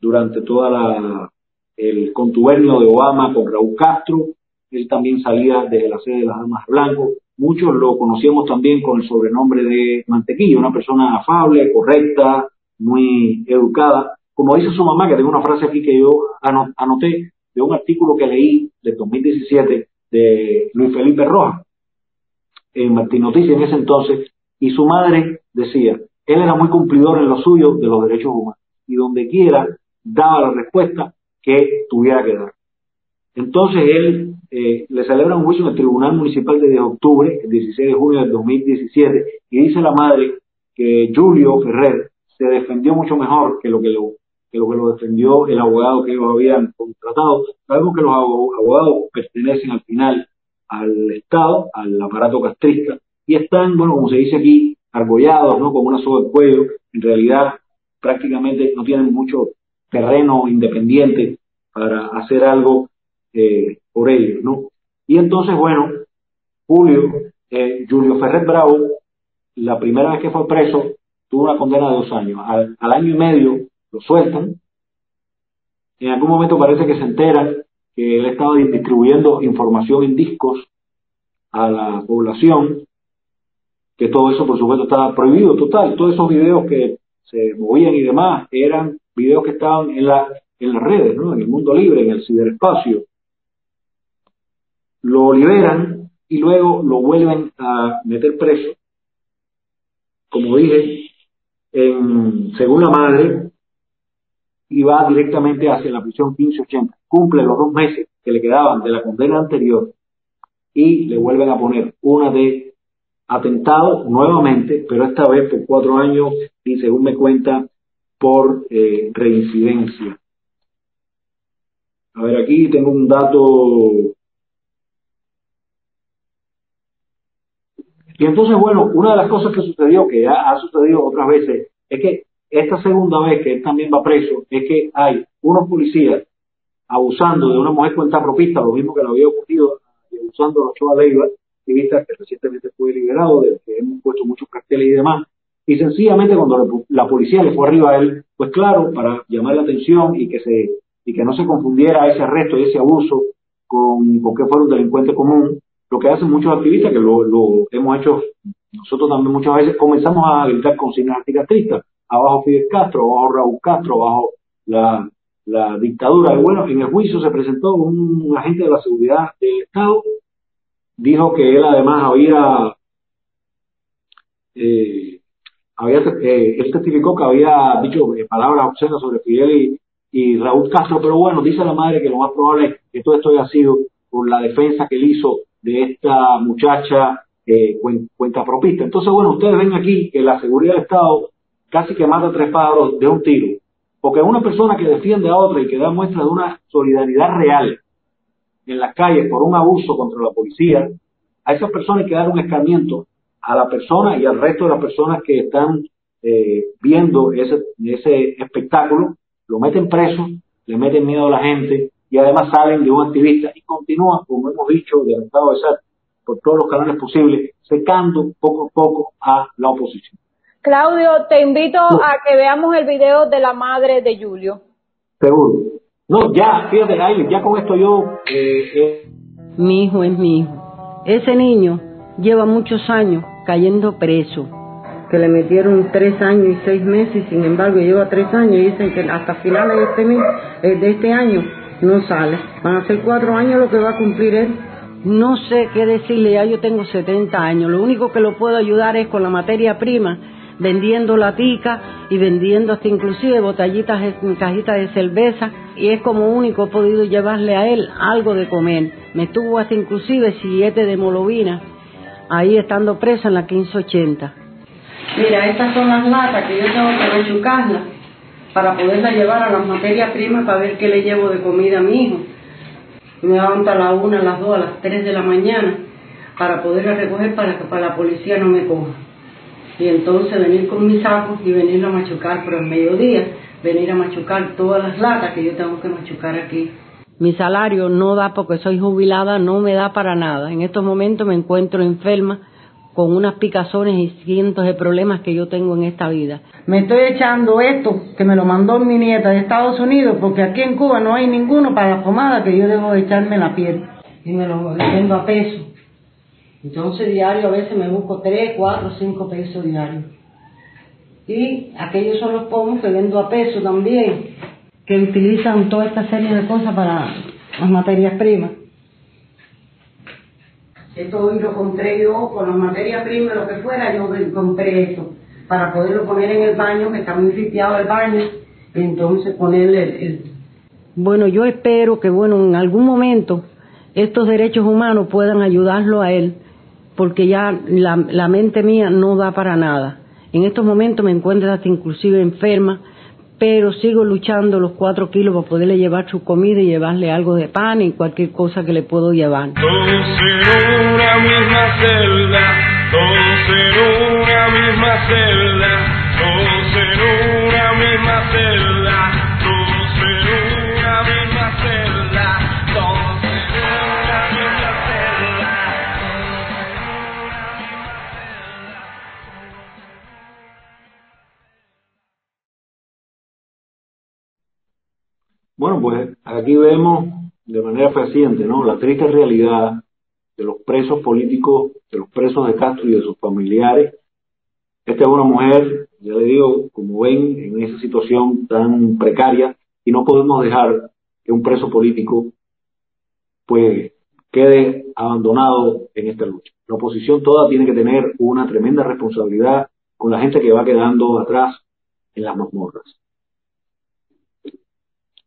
durante toda la el contubernio de Obama con Raúl Castro, él también salía desde la sede de las Armas Blanco, muchos lo conocíamos también con el sobrenombre de Mantequilla, una persona afable, correcta, muy educada, como dice su mamá, que tengo una frase aquí que yo anoté de un artículo que leí de 2017 de Luis Felipe Rojas, en Martín Noticias en ese entonces, y su madre decía, él era muy cumplidor en lo suyo de los derechos humanos, y donde quiera daba la respuesta que tuviera que dar. Entonces él eh, le celebra un juicio en el Tribunal Municipal de octubre, el 16 de junio del 2017, y dice la madre que Julio Ferrer se defendió mucho mejor que lo que lo, que lo, que lo defendió el abogado que ellos habían contratado. Sabemos que los abogados pertenecen al final al Estado, al aparato castrista, y están, bueno, como se dice aquí, argollados, ¿no? Como una soga de cuello, en realidad prácticamente no tienen mucho terreno independiente para hacer algo eh, por ellos, ¿no? Y entonces, bueno, Julio, eh, Julio Ferrer Bravo, la primera vez que fue preso, tuvo una condena de dos años. Al, al año y medio lo sueltan. En algún momento parece que se enteran él estaba distribuyendo información en discos a la población que todo eso por supuesto estaba prohibido total, todos esos videos que se movían y demás eran videos que estaban en, la, en las redes, ¿no? en el mundo libre, en el ciberespacio. Lo liberan y luego lo vuelven a meter preso. Como dije, en, según la madre, y va directamente hacia la prisión 1580. Cumple los dos meses que le quedaban de la condena anterior y le vuelven a poner una de atentado nuevamente, pero esta vez por cuatro años y según me cuenta, por eh, reincidencia. A ver, aquí tengo un dato. Y entonces, bueno, una de las cosas que sucedió, que ya ha sucedido otras veces, es que esta segunda vez que él también va preso, es que hay unos policías abusando de una mujer cuenta propista, lo mismo que le había ocurrido abusando a Ochoa Leiva, activista que recientemente fue liberado, de que hemos puesto muchos carteles y demás, y sencillamente cuando la policía le fue arriba a él, pues claro, para llamar la atención y que se y que no se confundiera ese arresto y ese abuso con, con que fuera un delincuente común, lo que hacen muchos activistas, que lo, lo hemos hecho nosotros también muchas veces, comenzamos a gritar consignas anticastristas, abajo Fidel Castro, abajo Raúl Castro, abajo la, dictadura. Y bueno, en el juicio se presentó un agente de la seguridad del Estado dijo que él además había, eh, había eh, él testificó que había dicho eh, palabras obscenas sobre Fidel y, Raúl Castro, pero bueno, dice la madre que lo más probable es que todo esto haya sido por la defensa que él hizo de esta muchacha eh, cuenta propista. Entonces, bueno, ustedes ven aquí que la seguridad del Estado casi que mata tres pájaros de un tiro, porque una persona que defiende a otra y que da muestra de una solidaridad real en las calles por un abuso contra la policía, a esas personas que dar un escarmiento a la persona y al resto de las personas que están eh, viendo ese, ese espectáculo, lo meten preso, le meten miedo a la gente y además salen de un activista y continúan, como hemos dicho, del Estado de SAT por todos los canales posibles, secando poco a poco a la oposición. Claudio, te invito a que veamos el video de la madre de Julio. Seguro. No, ya, fíjate, ya con esto yo... Eh, eh, Mi hijo es mi hijo. Ese niño lleva muchos años cayendo preso, que le metieron tres años y seis meses, sin embargo lleva tres años y dicen que hasta finales de este, mes, eh, de este año no sale. Van a ser cuatro años lo que va a cumplir él. No sé qué decirle, ya yo tengo 70 años, lo único que lo puedo ayudar es con la materia prima vendiendo latica y vendiendo hasta inclusive botellitas, cajitas de cerveza y es como único he podido llevarle a él algo de comer. Me estuvo hasta inclusive siete de molovina ahí estando preso en la 1580. Mira, estas son las latas que yo tengo que machucarlas para poderlas llevar a las materias primas para ver qué le llevo de comida a mi hijo. Me levanto a las una, a las dos, a las tres de la mañana para poderla recoger para que para la policía no me coja y entonces venir con mis sacos y venir a machucar por el mediodía, venir a machucar todas las latas que yo tengo que machucar aquí. Mi salario no da porque soy jubilada, no me da para nada. En estos momentos me encuentro enferma con unas picazones y cientos de problemas que yo tengo en esta vida. Me estoy echando esto que me lo mandó mi nieta de Estados Unidos porque aquí en Cuba no hay ninguno para la pomada que yo debo echarme en la piel y me lo vendo a peso. Entonces diario a veces me busco 3, 4, 5 pesos diarios. Y aquellos son los pomos que vendo a peso también, que utilizan toda esta serie de cosas para las materias primas. Esto hoy lo compré yo con las materias primas, lo que fuera, yo compré esto para poderlo poner en el baño, que está muy sitiado el baño, y entonces ponerle el, el... Bueno, yo espero que, bueno, en algún momento estos derechos humanos puedan ayudarlo a él porque ya la, la mente mía no da para nada. En estos momentos me encuentro hasta inclusive enferma, pero sigo luchando los cuatro kilos para poderle llevar su comida y llevarle algo de pan y cualquier cosa que le puedo llevar. Bueno, pues aquí vemos de manera fehaciente, ¿no? La triste realidad de los presos políticos, de los presos de Castro y de sus familiares. Esta es una mujer, ya le digo, como ven, en esa situación tan precaria y no podemos dejar que un preso político pues quede abandonado en esta lucha. La oposición toda tiene que tener una tremenda responsabilidad con la gente que va quedando atrás en las mazmorras.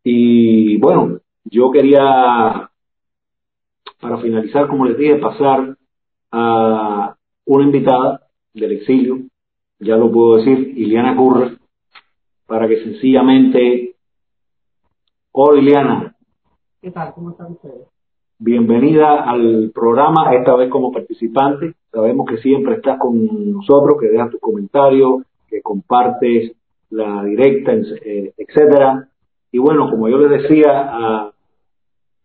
Y bueno, yo quería, para finalizar, como les dije, pasar a una invitada del exilio, ya lo puedo decir, Iliana Curra, para que sencillamente... Hola Iliana. ¿Qué tal? ¿Cómo están ustedes? Bienvenida al programa, esta vez como participante. Sabemos que siempre estás con nosotros, que dejas tus comentarios, que compartes la directa, eh, etcétera. Y bueno, como yo les decía a,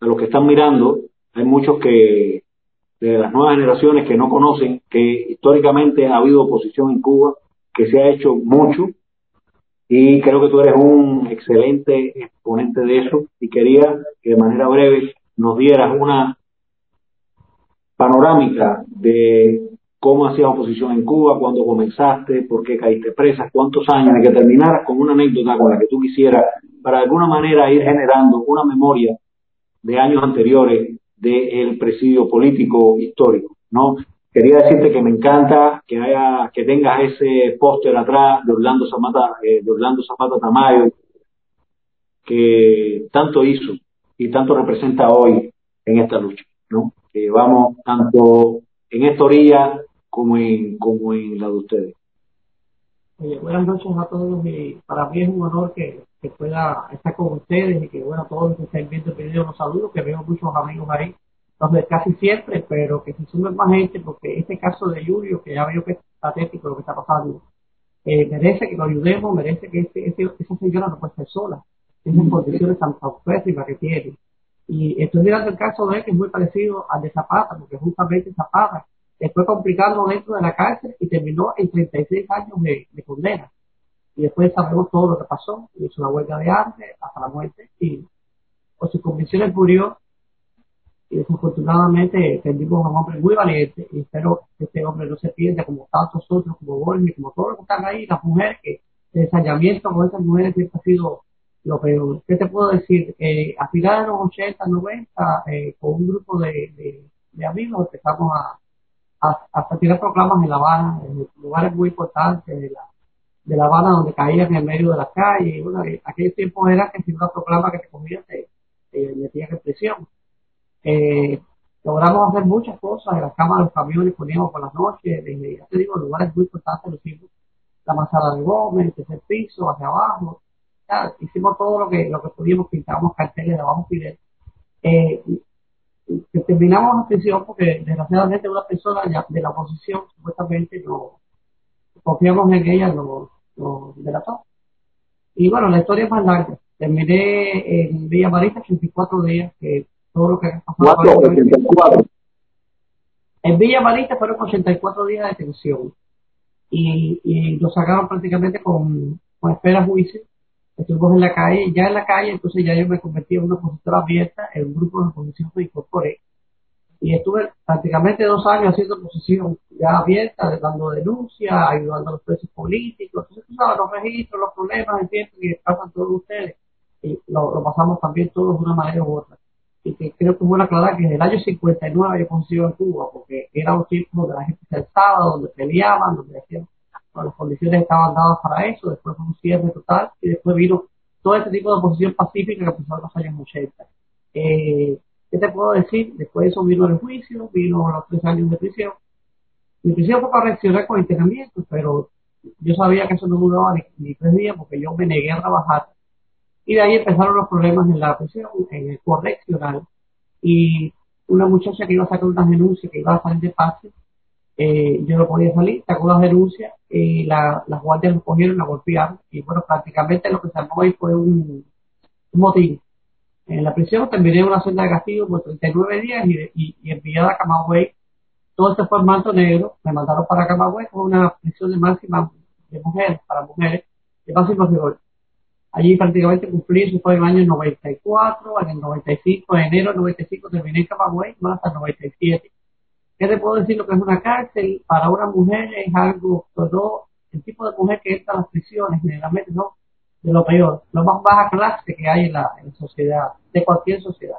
a los que están mirando, hay muchos que de las nuevas generaciones que no conocen que históricamente ha habido oposición en Cuba, que se ha hecho mucho. Y creo que tú eres un excelente exponente de eso. Y quería que de manera breve nos dieras una panorámica de cómo hacías oposición en Cuba, cuándo comenzaste, por qué caíste presa, cuántos años, y que terminaras con una anécdota con la que tú quisieras, para de alguna manera ir generando una memoria de años anteriores del presidio político histórico, ¿no? Quería decirte que me encanta que haya, que tengas ese póster atrás de Orlando Zapata, eh, de Orlando Zapata Tamayo, que tanto hizo y tanto representa hoy en esta lucha, ¿no? Que vamos tanto en esta orilla como en, como en la de ustedes. Oye, buenas noches a todos y para mí es un honor que, que pueda estar con ustedes y que bueno, todos los que estén viendo el video los saludo, que veo muchos amigos ahí, donde casi siempre, pero que se sumen más gente porque este caso de Julio, que ya veo que es patético lo que está pasando, eh, merece que lo ayudemos, merece que ese, ese, esa señora no puede ser sola, esas condiciones tan, pésimas que tiene. Y estoy mirando el caso de él que es muy parecido al de Zapata, porque justamente Zapata fue complicado dentro de la cárcel y terminó en 36 años de, de condena. Y después sabemos todo lo que pasó, hizo una huelga de hambre hasta la muerte y por sus convicciones murió y desafortunadamente perdimos a un hombre muy valiente y espero que este hombre no se pierda como tantos otros, como Borges, como todos los que están ahí, las mujeres, que el ensayamiento con esas mujeres siempre ha sido lo peor. ¿Qué te puedo decir? Eh, a finales de los 80, 90, eh, con un grupo de amigos empezamos a, a, a tirar proclamas en La Habana, en lugares muy importantes de La, de la Habana donde caían en el medio de la calle. Y bueno, aquel tiempo era que si una proclama que te cogía te, te metían en prisión. Eh, logramos hacer muchas cosas, en las cámaras de los camiones poníamos por las noches, desde, ya te digo, lugares muy importantes, lo hicimos, la masada de Gómez, el tercer piso, hacia abajo, ya, hicimos todo lo que, lo que pudimos, pintamos carteles abajo Fidel. Eh, que terminamos en prisión porque desgraciadamente una persona de la oposición supuestamente no confiamos en ella, nos delató. Y bueno, la historia es más larga. Terminé en Villa Marita 84 días, que todo lo que ha pasado. ¿Cuatro? 84. En Villa Marita fueron 84 días de detención. Y, y lo sacaron prácticamente con, con espera a juicio. Estuvimos en la calle, ya en la calle, entonces ya yo me convertí en una opositora abierta, en un grupo de oposición me incorporé. Y estuve prácticamente dos años haciendo oposición ya abierta, dando denuncias, ayudando a los presos políticos. Entonces, tú sabes, los registros, los problemas, entiendo que pasan todos ustedes. Y lo, lo pasamos también todos de una manera u otra y que creo que es bueno aclarar que en el año 59 hay oposición en Cuba, porque era un tiempo donde la gente se alzaba, donde peleaban, donde decían, bueno, las condiciones estaban dadas para eso, después fue un cierre total, y después vino todo este tipo de oposición pacífica que empezó en los años 80. Eh, ¿Qué te puedo decir? Después de eso vino el juicio, vino los tres años de prisión. Mi prisión fue para reaccionar con internamiento, pero yo sabía que eso no duraba ni, ni tres días porque yo me negué a trabajar y de ahí empezaron los problemas en la prisión, en el correccional. Y una muchacha que iba a sacar una denuncia, que iba a salir de pase, eh, yo no podía salir, sacó las denuncias y la, las guardias lo cogieron, la golpearon. Y bueno, prácticamente lo que se armó ahí fue un, un motín. En la prisión terminé una celda de castigo por 39 días y, y, y enviada a Camagüey. Todo esto fue en manto negro. Me mandaron para Camagüey con una prisión de máxima de mujeres, para mujeres, de máximo rigor. Allí prácticamente cumplí, eso fue en el año 94, en el 95, en enero del 95 terminé en Camagüey, más hasta el 97. ¿Qué te puedo decir lo que es una cárcel? Para una mujer es algo, todo el tipo de mujer que entra a las prisiones generalmente no de lo peor, lo más baja clase que hay en la, en sociedad, de cualquier sociedad.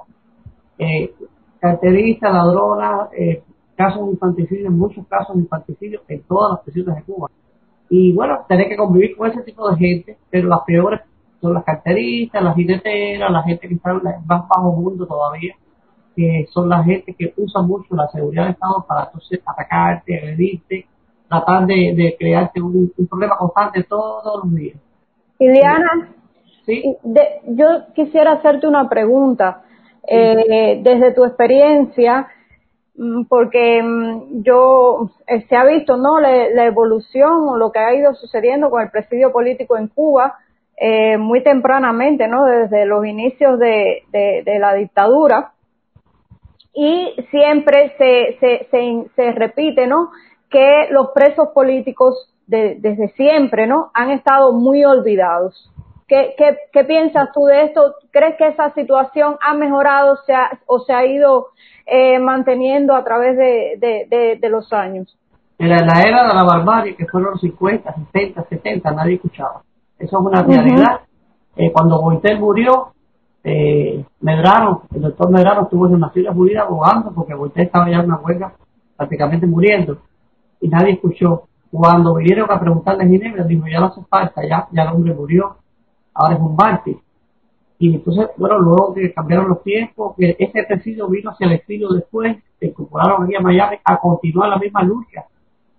Eh, carteristas, ladronas, eh, casos de infanticidio, muchos casos de infanticidio en todas las prisiones de Cuba. Y bueno, tener que convivir con ese tipo de gente, pero las peores son las carteristas, las jineteras, la gente que está en el más bajo mundo todavía, que son la gente que usa mucho la seguridad del Estado para entonces atacarte, agredirte, tratar de, crearte un problema constante todos los días. De- yo quisiera hacerte una pregunta. Eh, desde tu experiencia, mm, porque mm, yo eh, se ha visto no la, la evolución o lo que ha ido sucediendo con el presidio político en Cuba eh, muy tempranamente, no desde los inicios de, de, de la dictadura y siempre se, se, se, se repite, ¿no? Que los presos políticos de- desde siempre, ¿no? Han estado muy olvidados. ¿Qué, qué, ¿Qué piensas tú de esto? ¿Crees que esa situación ha mejorado se ha, o se ha ido eh, manteniendo a través de, de, de, de los años? En la, era de la barbarie, que fueron los 50, 60, 70, nadie escuchaba. Eso es una realidad. Eh, cuando Boitel murió, eh, Medrano, el doctor Medrano estuvo en Naciones Unidas abogando porque Boitel estaba ya en una huelga prácticamente muriendo y nadie escuchó. Cuando vinieron a preguntarle a Ginebra, dijo, ya no hace falta, ya, ya el hombre murió, ahora es un mártir. Y entonces, bueno, luego que cambiaron los tiempos, que ese presidio vino hacia el exilio después, se incorporaron aquí a Miami a continuar la misma lucha.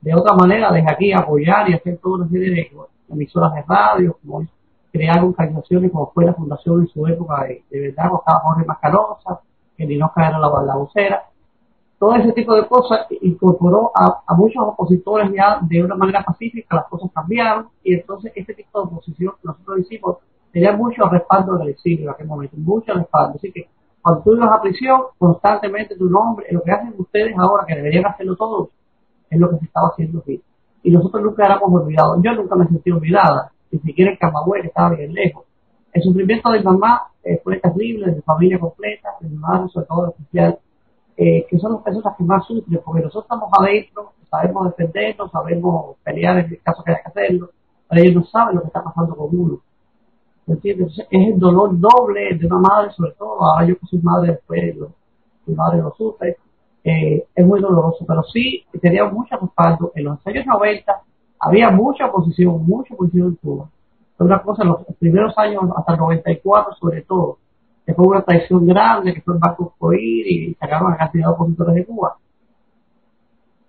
De otra manera, desde aquí apoyar y hacer toda una serie emisoras de radio, como crear organizaciones como fue la fundación en su época de, verdad, estaba Jorge Mascarosa, que Ninoca era la, la vocera. Todo ese tipo de cosas incorporó a, muchos opositores ya de una manera pacífica, las cosas cambiaron y entonces este tipo de oposición que nosotros hicimos tenía mucho respaldo del exilio en aquel momento, mucho respaldo. Así que cuando tú ibas a prisión, constantemente tu nombre, lo que hacen ustedes ahora, que deberían hacerlo todos, es lo que se estaba haciendo aquí. Y nosotros nunca éramos olvidados. Yo nunca me sentí olvidada, ni siquiera en Camagüey, que estaba bien lejos. El sufrimiento de mi mamá eh, fue terrible, de mi familia completa, de mi madre, sobre todo especial, que son las personas que más sufren, porque nosotros estamos adentro, sabemos defendernos, sabemos pelear en el caso que haya que hacerlo, pero ellos no saben lo que está pasando con uno. ¿Me entiendes? Es el dolor doble de una madre, sobre todo, ahora yo que soy madre después, lo, mi madre lo sufre, eh, es muy doloroso, pero sí tenía mucho respaldo. En los años 90 había mucha oposición, mucha oposición en Cuba. Fue una cosa, en los primeros años, hasta el 94 sobre todo, que fue una traición grande, que fue el Banco Coir y sacaron a cantidad de opositores de Cuba.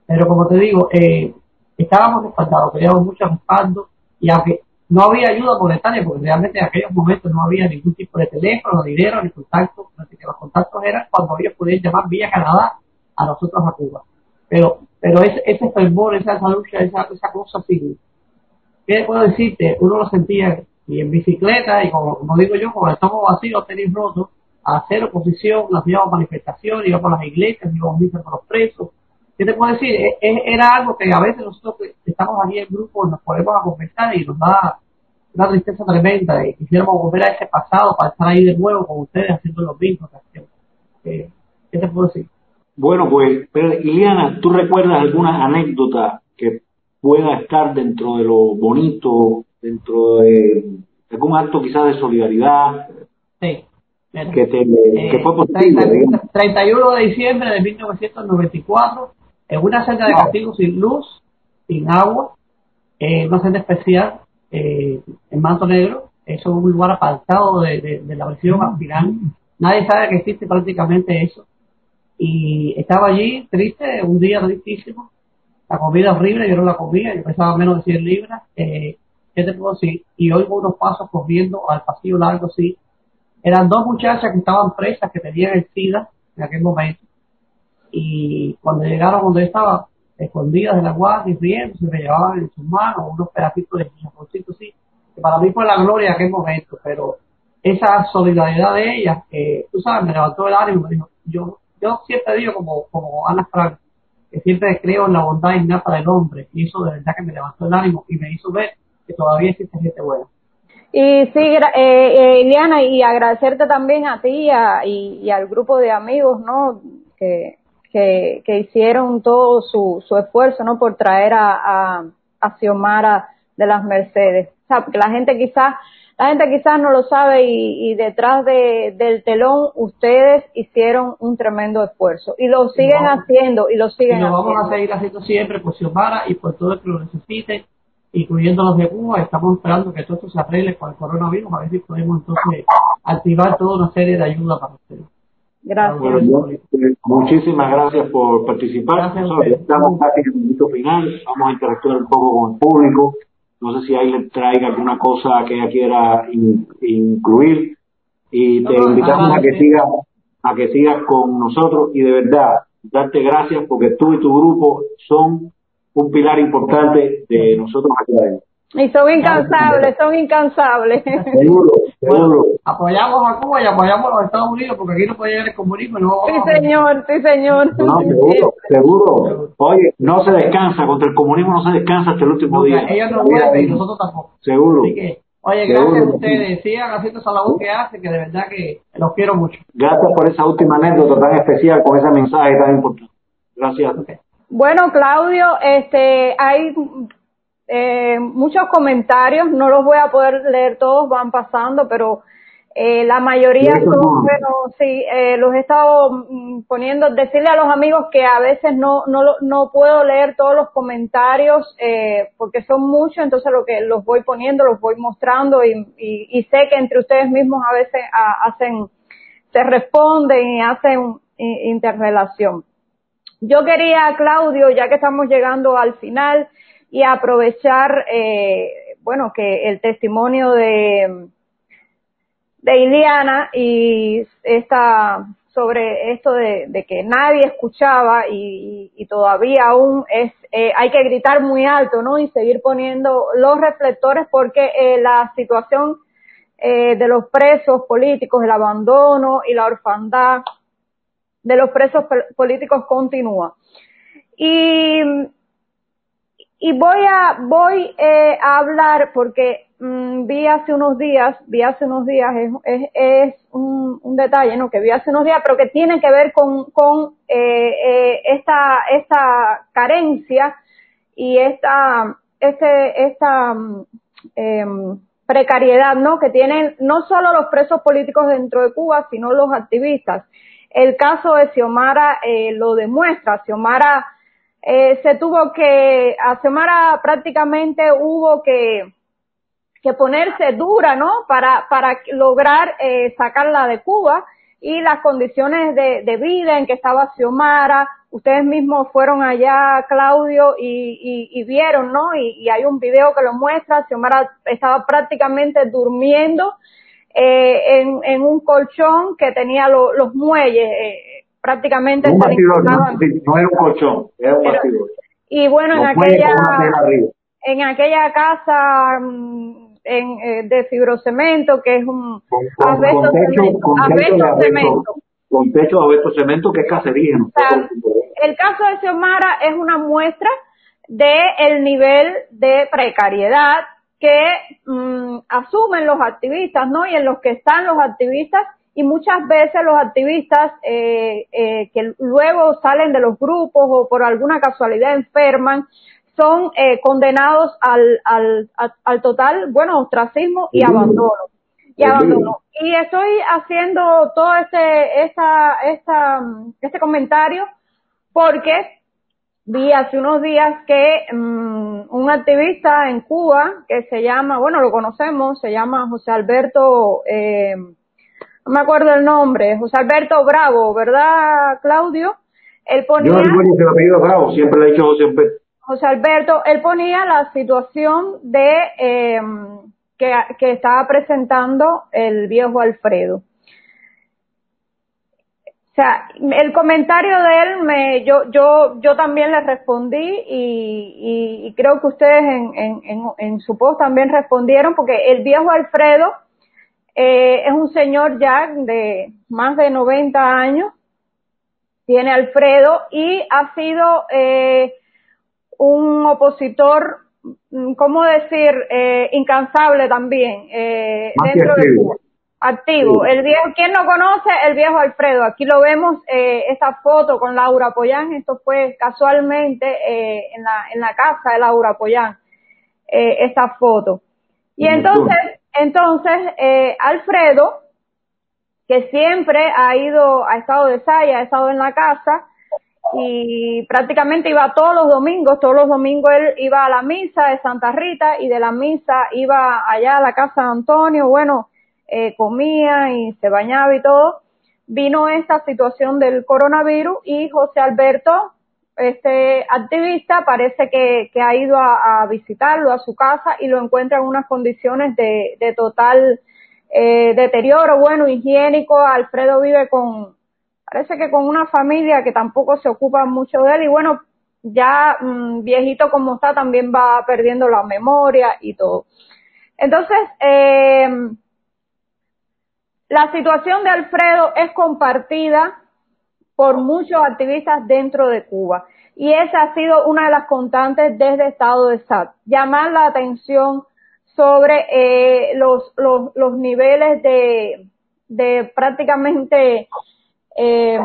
Pero como te digo, eh, estábamos respaldados, teníamos mucho respaldo y aunque no había ayuda monetaria, porque realmente en aquellos momentos no había ningún tipo de teléfono, dinero, ni contacto, así que los contactos eran cuando ellos podían llamar vía Canadá a nosotros a Cuba. Pero, pero ese, ese fervor, esa, esa lucha, esa, esa cosa así, ¿qué puedo decirte? Uno lo sentía y en bicicleta y como, como digo yo, con el estómago vacío, tenis roto, a hacer oposición, hacíamos manifestaciones, íbamos a las iglesias, íbamos a misa por los presos. ¿Qué te puedo decir? E- e- Era algo que a veces nosotros que estamos aquí en grupo nos ponemos a conversar y nos da una tristeza tremenda y quisiéramos volver a ese pasado para estar ahí de nuevo con ustedes haciendo lo mismo. Eh, ¿Qué te puedo decir? Bueno, pues, pero, Iliana, ¿tú recuerdas alguna anécdota que pueda estar dentro de lo bonito, dentro de algún acto quizás de solidaridad Sí. Que, te, Eh, que fue posible? 30 digamos? 31 de diciembre de 1994, en una celda de castigo sin luz, sin agua, eh, una celda especial eh, en Manto Negro, eso es un lugar apartado de, de, de la prisión al final. Nadie sabe que existe prácticamente eso. Y estaba allí triste, un día tristísimo, la comida horrible, yo no la comía, yo pesaba menos de 100 libras. Eh, ¿Qué te puedo? Y oigo unos pasos corriendo al pasillo largo así, eran dos muchachas que estaban presas, que tenían el SIDA en aquel momento. Y cuando llegaron donde estaba, escondidas de la guardia y riendo, se me llevaban en sus manos unos pedacitos de chaponcito así, que para mí fue la gloria en aquel momento, pero esa solidaridad de ellas, eh, tú sabes, me levantó el ánimo, me dijo, yo, yo siempre digo como, como Ana Frank, que siempre creo en la bondad innata del hombre, y eso de verdad que me levantó el ánimo y me hizo ver que todavía existe gente buena. Y sí, eh, eh, y agradecerte también a ti y, a- y, y al grupo de amigos, ¿no? Que, que, que hicieron todo su, su esfuerzo, ¿no? Por traer a, a, a Xiomara de las Mercedes. O sea, porque la gente quizás, la gente quizás no lo sabe y, y detrás de, del telón ustedes hicieron un tremendo esfuerzo y lo siguen haciendo y lo Y siguen lo vamos a seguir haciendo siempre por Xiomara y por todo el que lo necesite, incluyendo los de Cuba. Estamos esperando que todo esto se arregle con el coronavirus, a ver si podemos entonces activar toda una serie de ayuda para ustedes. Gracias. Bueno, yo, eh, muchísimas gracias por participar. Gracias estamos casi en el minuto final. Vamos a interactuar un poco con el público. No sé si ahí le traiga alguna cosa que ella quiera in- incluir. Y te No, invitamos a que sigas a que sigas con nosotros y de verdad darte gracias porque tú y tu grupo son un pilar importante de nosotros aquí adentro. Y son incansables, son incansables. Seguro, seguro. Bueno, apoyamos a Cuba y apoyamos a los Estados Unidos porque aquí no puede llegar el comunismo y no Sí, señor, sí, señor. No, seguro, seguro. Oye, no se descansa, contra el comunismo no se descansa hasta el último día. Ellos no vuelven y nosotros tampoco. Seguro. Así que, oye, Seguro gracias a ustedes. Sigan haciendo esa labor que hacen, que de verdad que los quiero mucho. Gracias por esa última anécdota tan especial, con ese mensaje tan importante. Gracias. Bueno, Claudio, este, hay eh, muchos comentarios, no los voy a poder leer todos, van pasando, pero eh, la mayoría son, no. bueno, sí, eh, los he estado mm, poniendo, decirle a los amigos que a veces no, no, no puedo leer todos los comentarios, eh, porque son muchos, entonces lo que los voy poniendo, los voy mostrando y, y, y sé que entre ustedes mismos a veces ah, hacen, se responden y hacen interrelación. Yo quería, Claudio, ya que estamos llegando al final, y aprovechar, eh, bueno, que el testimonio de, de Iliana y esta sobre esto de, de que nadie escuchaba y, y todavía aún es eh, hay que gritar muy alto, ¿no? Y seguir poniendo los reflectores porque eh, la situación eh, de los presos políticos, el abandono y la orfandad de los presos pol- políticos continúa. Y, y voy a voy eh, a hablar porque mm, vi hace unos días, vi hace unos días es, es, es un, un detalle, no que vi hace unos días, pero que tiene que ver con con eh, eh, esta esta carencia y esta este esta mm, em, precariedad, ¿no? Que tienen no solo los presos políticos dentro de Cuba, sino los activistas. El caso de Xiomara eh, lo demuestra. Xiomara eh, se tuvo que, a Xiomara prácticamente hubo que, que ponerse dura, ¿no? Para, para lograr eh, sacarla de Cuba y las condiciones de, de vida en que estaba Xiomara. Ustedes mismos fueron allá, Claudio, y, y, vieron, ¿no? Y, y hay un video que lo muestra. Xiomara estaba prácticamente durmiendo eh, en, en un colchón que tenía lo- los muelles. eh, prácticamente Un bastidor, no, no era un colchón, era un bastidor. Y bueno, en Los aquella, en aquella casa mm, en, eh, de fibrocemento, que es un Con, con, asbesto con techo, cemento, con techo asbesto cemento. con techo de abeto cemento que es. O sea, el caso de Xiomara es una muestra de el nivel de precariedad que mm, asumen los activistas, ¿no? Y en los que están los activistas y muchas veces los activistas eh, eh, que luego salen de los grupos o por alguna casualidad enferman son eh, condenados al, al, al, al total, bueno, ostracismo y abandono. Y abandono. Y estoy haciendo todo este, esta, esta, este comentario porque vi hace unos días que mm, un activista en Cuba que se llama, bueno, lo conocemos, se llama José Alberto, eh, no me acuerdo el nombre, José Alberto Bravo, ¿verdad, Claudio? Él Yo ponía, no recuerdo que el apellido Bravo, siempre le he dicho José Alberto. José Alberto, él ponía la situación de eh, que, que estaba presentando el viejo Alfredo. O sea, el comentario de él me, yo, yo, yo también le respondí y, y, y creo que ustedes en, en, en, en su post también respondieron porque el viejo Alfredo eh, es un señor ya de más de 90 años, tiene Alfredo y ha sido eh, un opositor, ¿cómo decir? Eh, incansable también eh, dentro de. Cuba. Activo. Sí. El viejo, ¿quién no conoce? El viejo Alfredo. Aquí lo vemos, eh, esta foto con Laura Poyán. Esto fue casualmente eh, en, la, en la casa de Laura Poyán, eh, esta foto. Y En entonces, entonces, eh, Alfredo, que siempre ha ido, ha estado de saya, ha estado en la casa y prácticamente iba todos los domingos, todos los domingos él iba a la misa de Santa Rita y de la misa iba allá a la casa de Antonio, bueno, eh, comía y se bañaba y todo. Vino esta situación del coronavirus y José Alberto, este activista, parece que, ha ido a, visitarlo a su casa y lo encuentra en unas condiciones de, de total eh, deterioro, bueno, higiénico. Alfredo vive con, parece que con una familia que tampoco se ocupa mucho de él y bueno, ya mm, viejito como está también va perdiendo la memoria y todo. Entonces, eh, la situación de Alfredo es compartida por muchos activistas dentro de Cuba y esa ha sido una de las constantes desde estado de SAT, llamar la atención sobre eh, los, los, los niveles de, de prácticamente eh,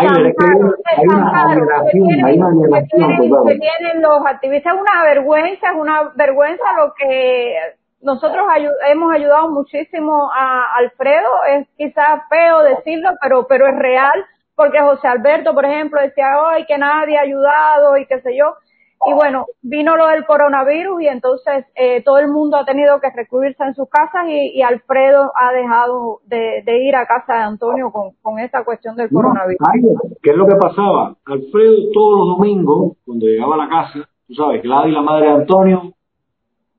tienen- total. que tienen los activistas. Es una vergüenza, es una vergüenza lo que nosotros hemos ayudado muchísimo a Alfredo. Es quizás feo decirlo, pero, pero es real, porque José Alberto, por ejemplo, decía hoy que nadie ha ayudado y qué sé yo. Y bueno, vino lo del coronavirus y entonces eh, todo el mundo ha tenido que recluirse en sus casas y, y Alfredo ha dejado de, de ir a casa de Antonio con, con esta cuestión del No, coronavirus. ay, ¿Qué es lo que pasaba? Alfredo todos los domingos, cuando llegaba a la casa, tú sabes, Gladys, la madre de Antonio,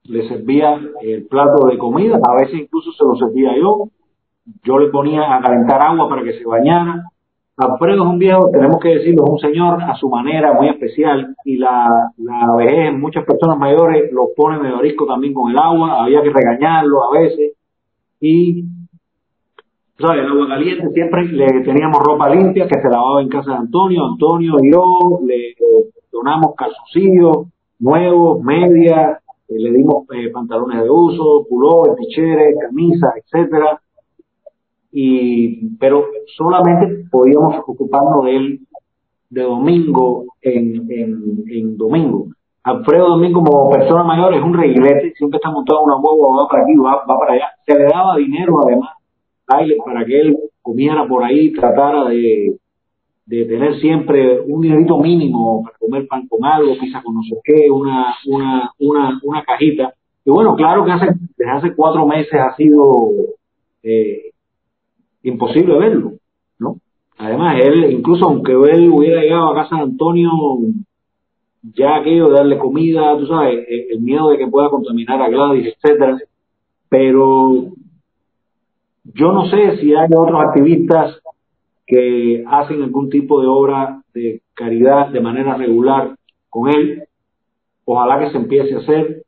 le servía el plato de comida, a veces incluso se lo servía yo, yo le ponía a calentar agua para que se bañara. Alfredo es un viejo, tenemos que decirlo, es un señor a su manera muy especial y la, la vejez en muchas personas mayores lo pone medio arisco también con el agua, había que regañarlo a veces. Y sabes, el agua caliente, siempre le teníamos ropa limpia que se lavaba en casa de Antonio, Antonio y yo le donamos calzoncillos nuevos, medias, le dimos eh, pantalones de uso, pullover, ticheres, camisas, etcétera, y pero solamente podíamos ocuparnos de él de domingo en, en, en domingo. Alfredo también como persona mayor es un reguilete, siempre está montado en una huevo, va para aquí, va, va para allá. Se le daba dinero además Tyler para que él comiera por ahí, tratara de, de tener siempre un dinerito mínimo para comer pan con algo, pizza con no sé qué, una, una, una, una cajita. Y bueno, claro que hace, desde hace cuatro meses ha sido eh, imposible verlo, ¿no? Además, él, incluso aunque él hubiera llegado a casa de Antonio, ya aquello de darle comida, tú sabes, el, el miedo de que pueda contaminar a Gladys, etcétera, pero yo no sé si hay otros activistas que hacen algún tipo de obra de caridad de manera regular con él. Ojalá que se empiece a hacer.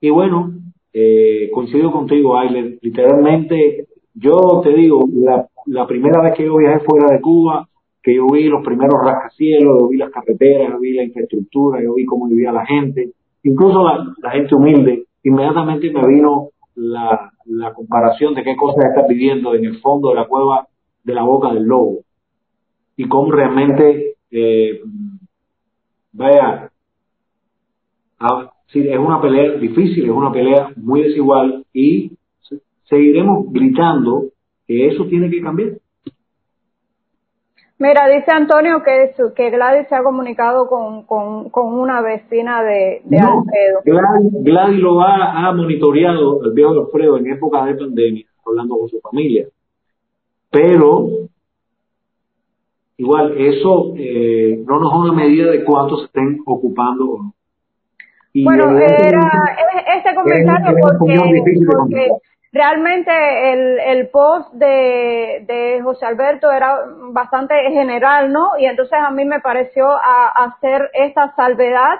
Y bueno, eh, coincido contigo, Ailer. Literalmente, yo te digo, la, la primera vez que yo viajé fuera de Cuba, que yo vi los primeros rascacielos, yo vi las carreteras, yo vi la infraestructura, yo vi cómo vivía la gente, incluso la, la gente humilde, inmediatamente me vino la, la comparación de qué cosas está viviendo en el fondo de la cueva de la boca del lobo y cómo realmente eh, vaya a, sí, es una pelea difícil, es una pelea muy desigual y seguiremos gritando que eso tiene que cambiar. Mira, dice Antonio que, su, que Gladys se ha comunicado con, con, con una vecina de, de No, Alfredo. Gladys, Gladys lo ha, ha monitoreado el viejo Alfredo en época de pandemia, hablando con su familia. Pero, igual, eso eh, no nos da una medida de cuántos se estén ocupando o no. Y Bueno, era es- este comentario porque, porque realmente el, el post de, de José Alberto era bastante general, ¿no? Y entonces a mí me pareció a, hacer esta salvedad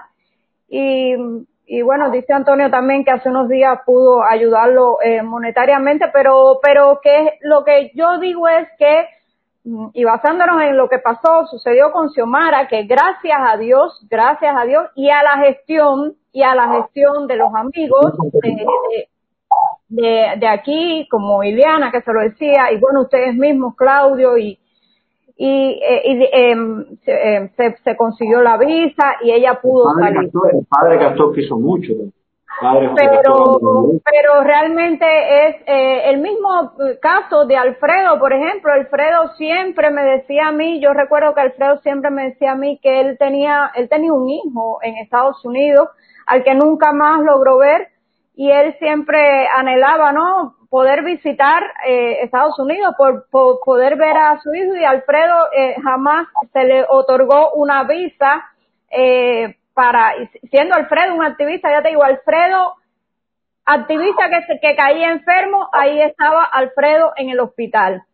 y, y bueno, dice Antonio también que hace unos días pudo ayudarlo eh, monetariamente, pero, pero que lo que yo digo es que Mm, y basándonos en lo que pasó, sucedió con Xiomara, que gracias a Dios, gracias a Dios y a la gestión y a la gestión de los amigos de, de- de, de aquí, como Ileana que se lo decía, y bueno, ustedes mismos, Claudio, y, y, eh, y em, se, em, se, se consiguió la visa y ella pudo El padre salir. Castor, el padre Castor quiso mucho. Padre José pero pero realmente es eh, el mismo eh, caso de Alfredo, por ejemplo, Alfredo siempre me decía a mí, yo recuerdo que Alfredo siempre me decía a mí que él tenía él tenía un hijo en Estados Unidos al que nunca más logró ver y él siempre anhelaba, ¿no? Poder visitar eh, Estados Unidos, por, poder ver a su hijo y Alfredo eh, jamás se le otorgó una visa eh, para, siendo Alfredo un activista, ya te digo, Alfredo, activista que, que caía enfermo, ahí estaba Alfredo en el hospital.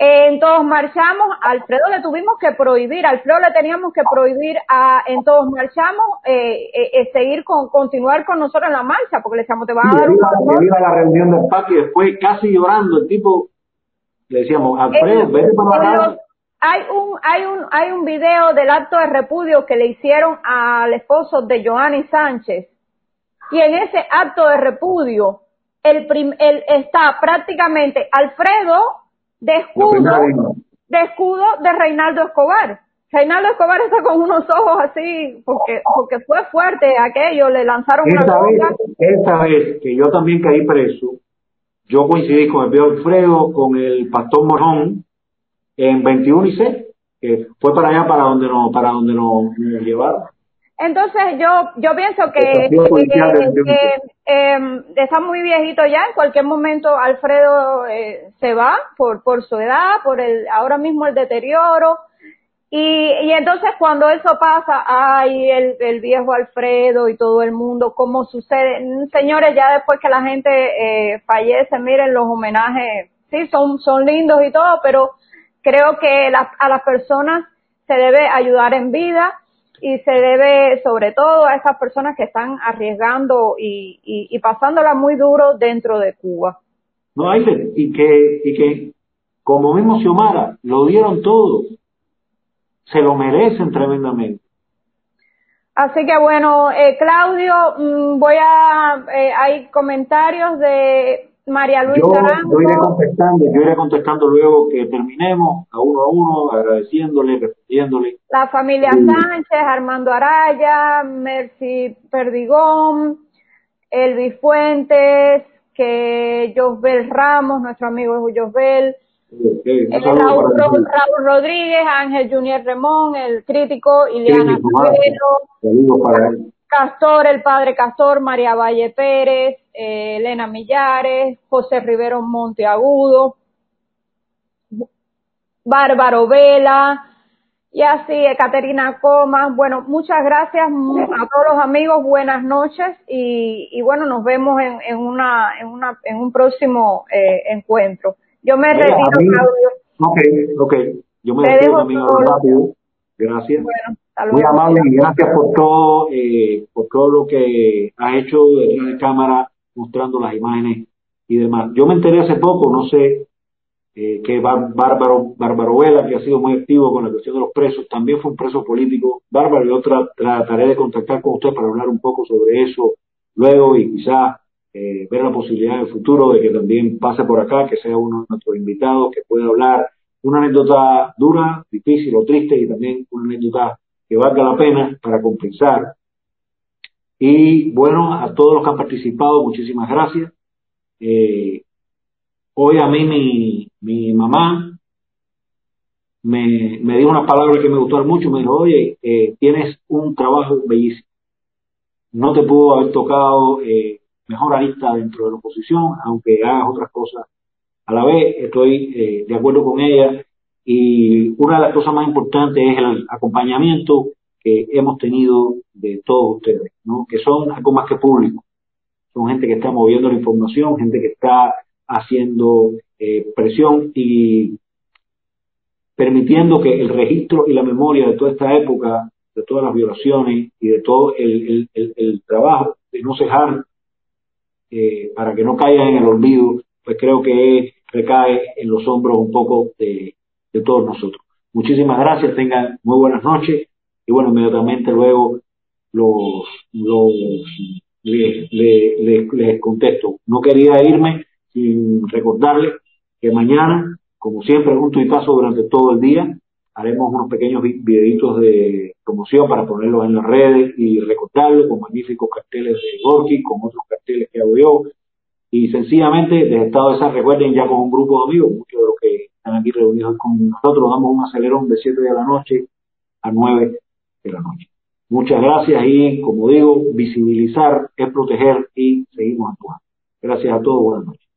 Eh, en todos marchamos, a Alfredo le tuvimos que prohibir, Alfredo le teníamos que prohibir a, en todos marchamos, eh, eh, eh, seguir con, continuar con nosotros en la marcha, porque le decíamos, te vas a dar un a la reunión del y después casi llorando, el tipo le decíamos, Alfredo, vete para la hay un hay un hay un video del acto de repudio que le hicieron al esposo de Joanny Sánchez. Y en ese acto de repudio el, prim- el está prácticamente Alfredo de escudo vez. de escudo de Reinaldo Escobar Reinaldo Escobar está con unos ojos así porque porque fue fuerte aquello le lanzaron una Esa vez, droga esa vez que yo también caí preso, yo coincidí con el viejo Alfredo, con el pastor Morón, en 21 y 6, que fue para allá para donde nos, para donde nos llevaron. Entonces yo yo pienso que, eh, está muy viejito ya, en cualquier momento Alfredo eh, se va por por su edad, por el ahora mismo el deterioro. Y, y entonces cuando eso pasa, ay, el, el viejo Alfredo y todo el mundo, ¿cómo sucede? Señores, ya después que la gente eh, fallece, miren los homenajes, sí, son, son lindos y todo, pero creo que las- a las personas se debe ayudar en vida y se debe sobre todo a esas personas que están arriesgando y, y, y pasándola muy duro dentro de Cuba. No, Aide, y que, y que, como mismo Xiomara, lo dieron todo. Se lo merecen tremendamente. Así que bueno, eh, Claudio, mm, voy a, eh, hay comentarios de María Luisa Yo, Arango. yo iré contestando, yo iré contestando luego que terminemos, a uno a uno, agradeciéndole, respondiéndole. la familia Mm. Sánchez, Armando Araya, Mercy Perdigón, Elvis Fuentes, que Josbel Ramos, nuestro amigo Josbel, saludo Raúl. Raúl Rodríguez, Ángel Junior Remón, el crítico, Ileana Sí, Cabero, Saludos para él. Castor, el padre Castor, María Valle Pérez, eh, Elena Millares, José Rivero Monteagudo, Bárbaro Vela, y así, Caterina Comas. Bueno, muchas gracias a todos los amigos, buenas noches y, y bueno, nos vemos en, en, una, en, una, en un próximo eh, encuentro. Yo me Mira, retiro, Claudio. Ok, ok. Yo me despido solo. rápido. Gracias. Bueno, Muy amable y gracias por todo, eh, por todo lo que has hecho detrás de cámara, mostrando las imágenes y demás. Yo me enteré hace poco, no sé, eh, que Bár- Bárbaro, Bárbaro Vela, que ha sido muy activo con la cuestión de los presos, también fue un preso político. Bárbaro, yo tra- trataré de contactar con usted para hablar un poco sobre eso luego y quizás eh, ver la posibilidad en el futuro de que también pase por acá, que sea uno de nuestros invitados, que pueda hablar una anécdota dura, difícil o triste y también una anécdota que valga la pena para compensar. Y bueno, a todos los que han participado, muchísimas gracias. Eh, hoy a mí mi, mi mamá me, me dijo una palabra que me gustó mucho, me dijo, oye, eh, tienes un trabajo bellísimo. No te pudo haber tocado eh, mejor arista dentro de la oposición, aunque hagas otras cosas a la vez, estoy eh, de acuerdo con ella y una de las cosas más importantes es el acompañamiento que hemos tenido de todos ustedes, ¿no? que son algo más que público. Son gente que está moviendo la información, gente que está haciendo eh, presión y permitiendo que el registro y la memoria de toda esta época, de todas las violaciones y de todo el, trabajo de no cejar eh, para que no caigan en el olvido, pues creo que recae en los hombros un poco de, de todos nosotros. Muchísimas gracias, tengan muy buenas noches y bueno, inmediatamente luego los, les, les, les, les contesto. No quería irme sin recordarles que mañana, como siempre, en un tuitazo durante todo el día, haremos unos pequeños videitos de promoción para ponerlos en las redes y recordarlo con magníficos carteles de Gorky, con otros carteles que hago yo. Y sencillamente, desde Estado de Sal, recuerden ya con un grupo de amigos, muchos de los que están aquí reunidos con nosotros, damos un acelerón de 7 de la noche a 9 de la noche. Muchas gracias y, como digo, visibilizar es proteger y seguimos actuando. Gracias a todos, buenas noches.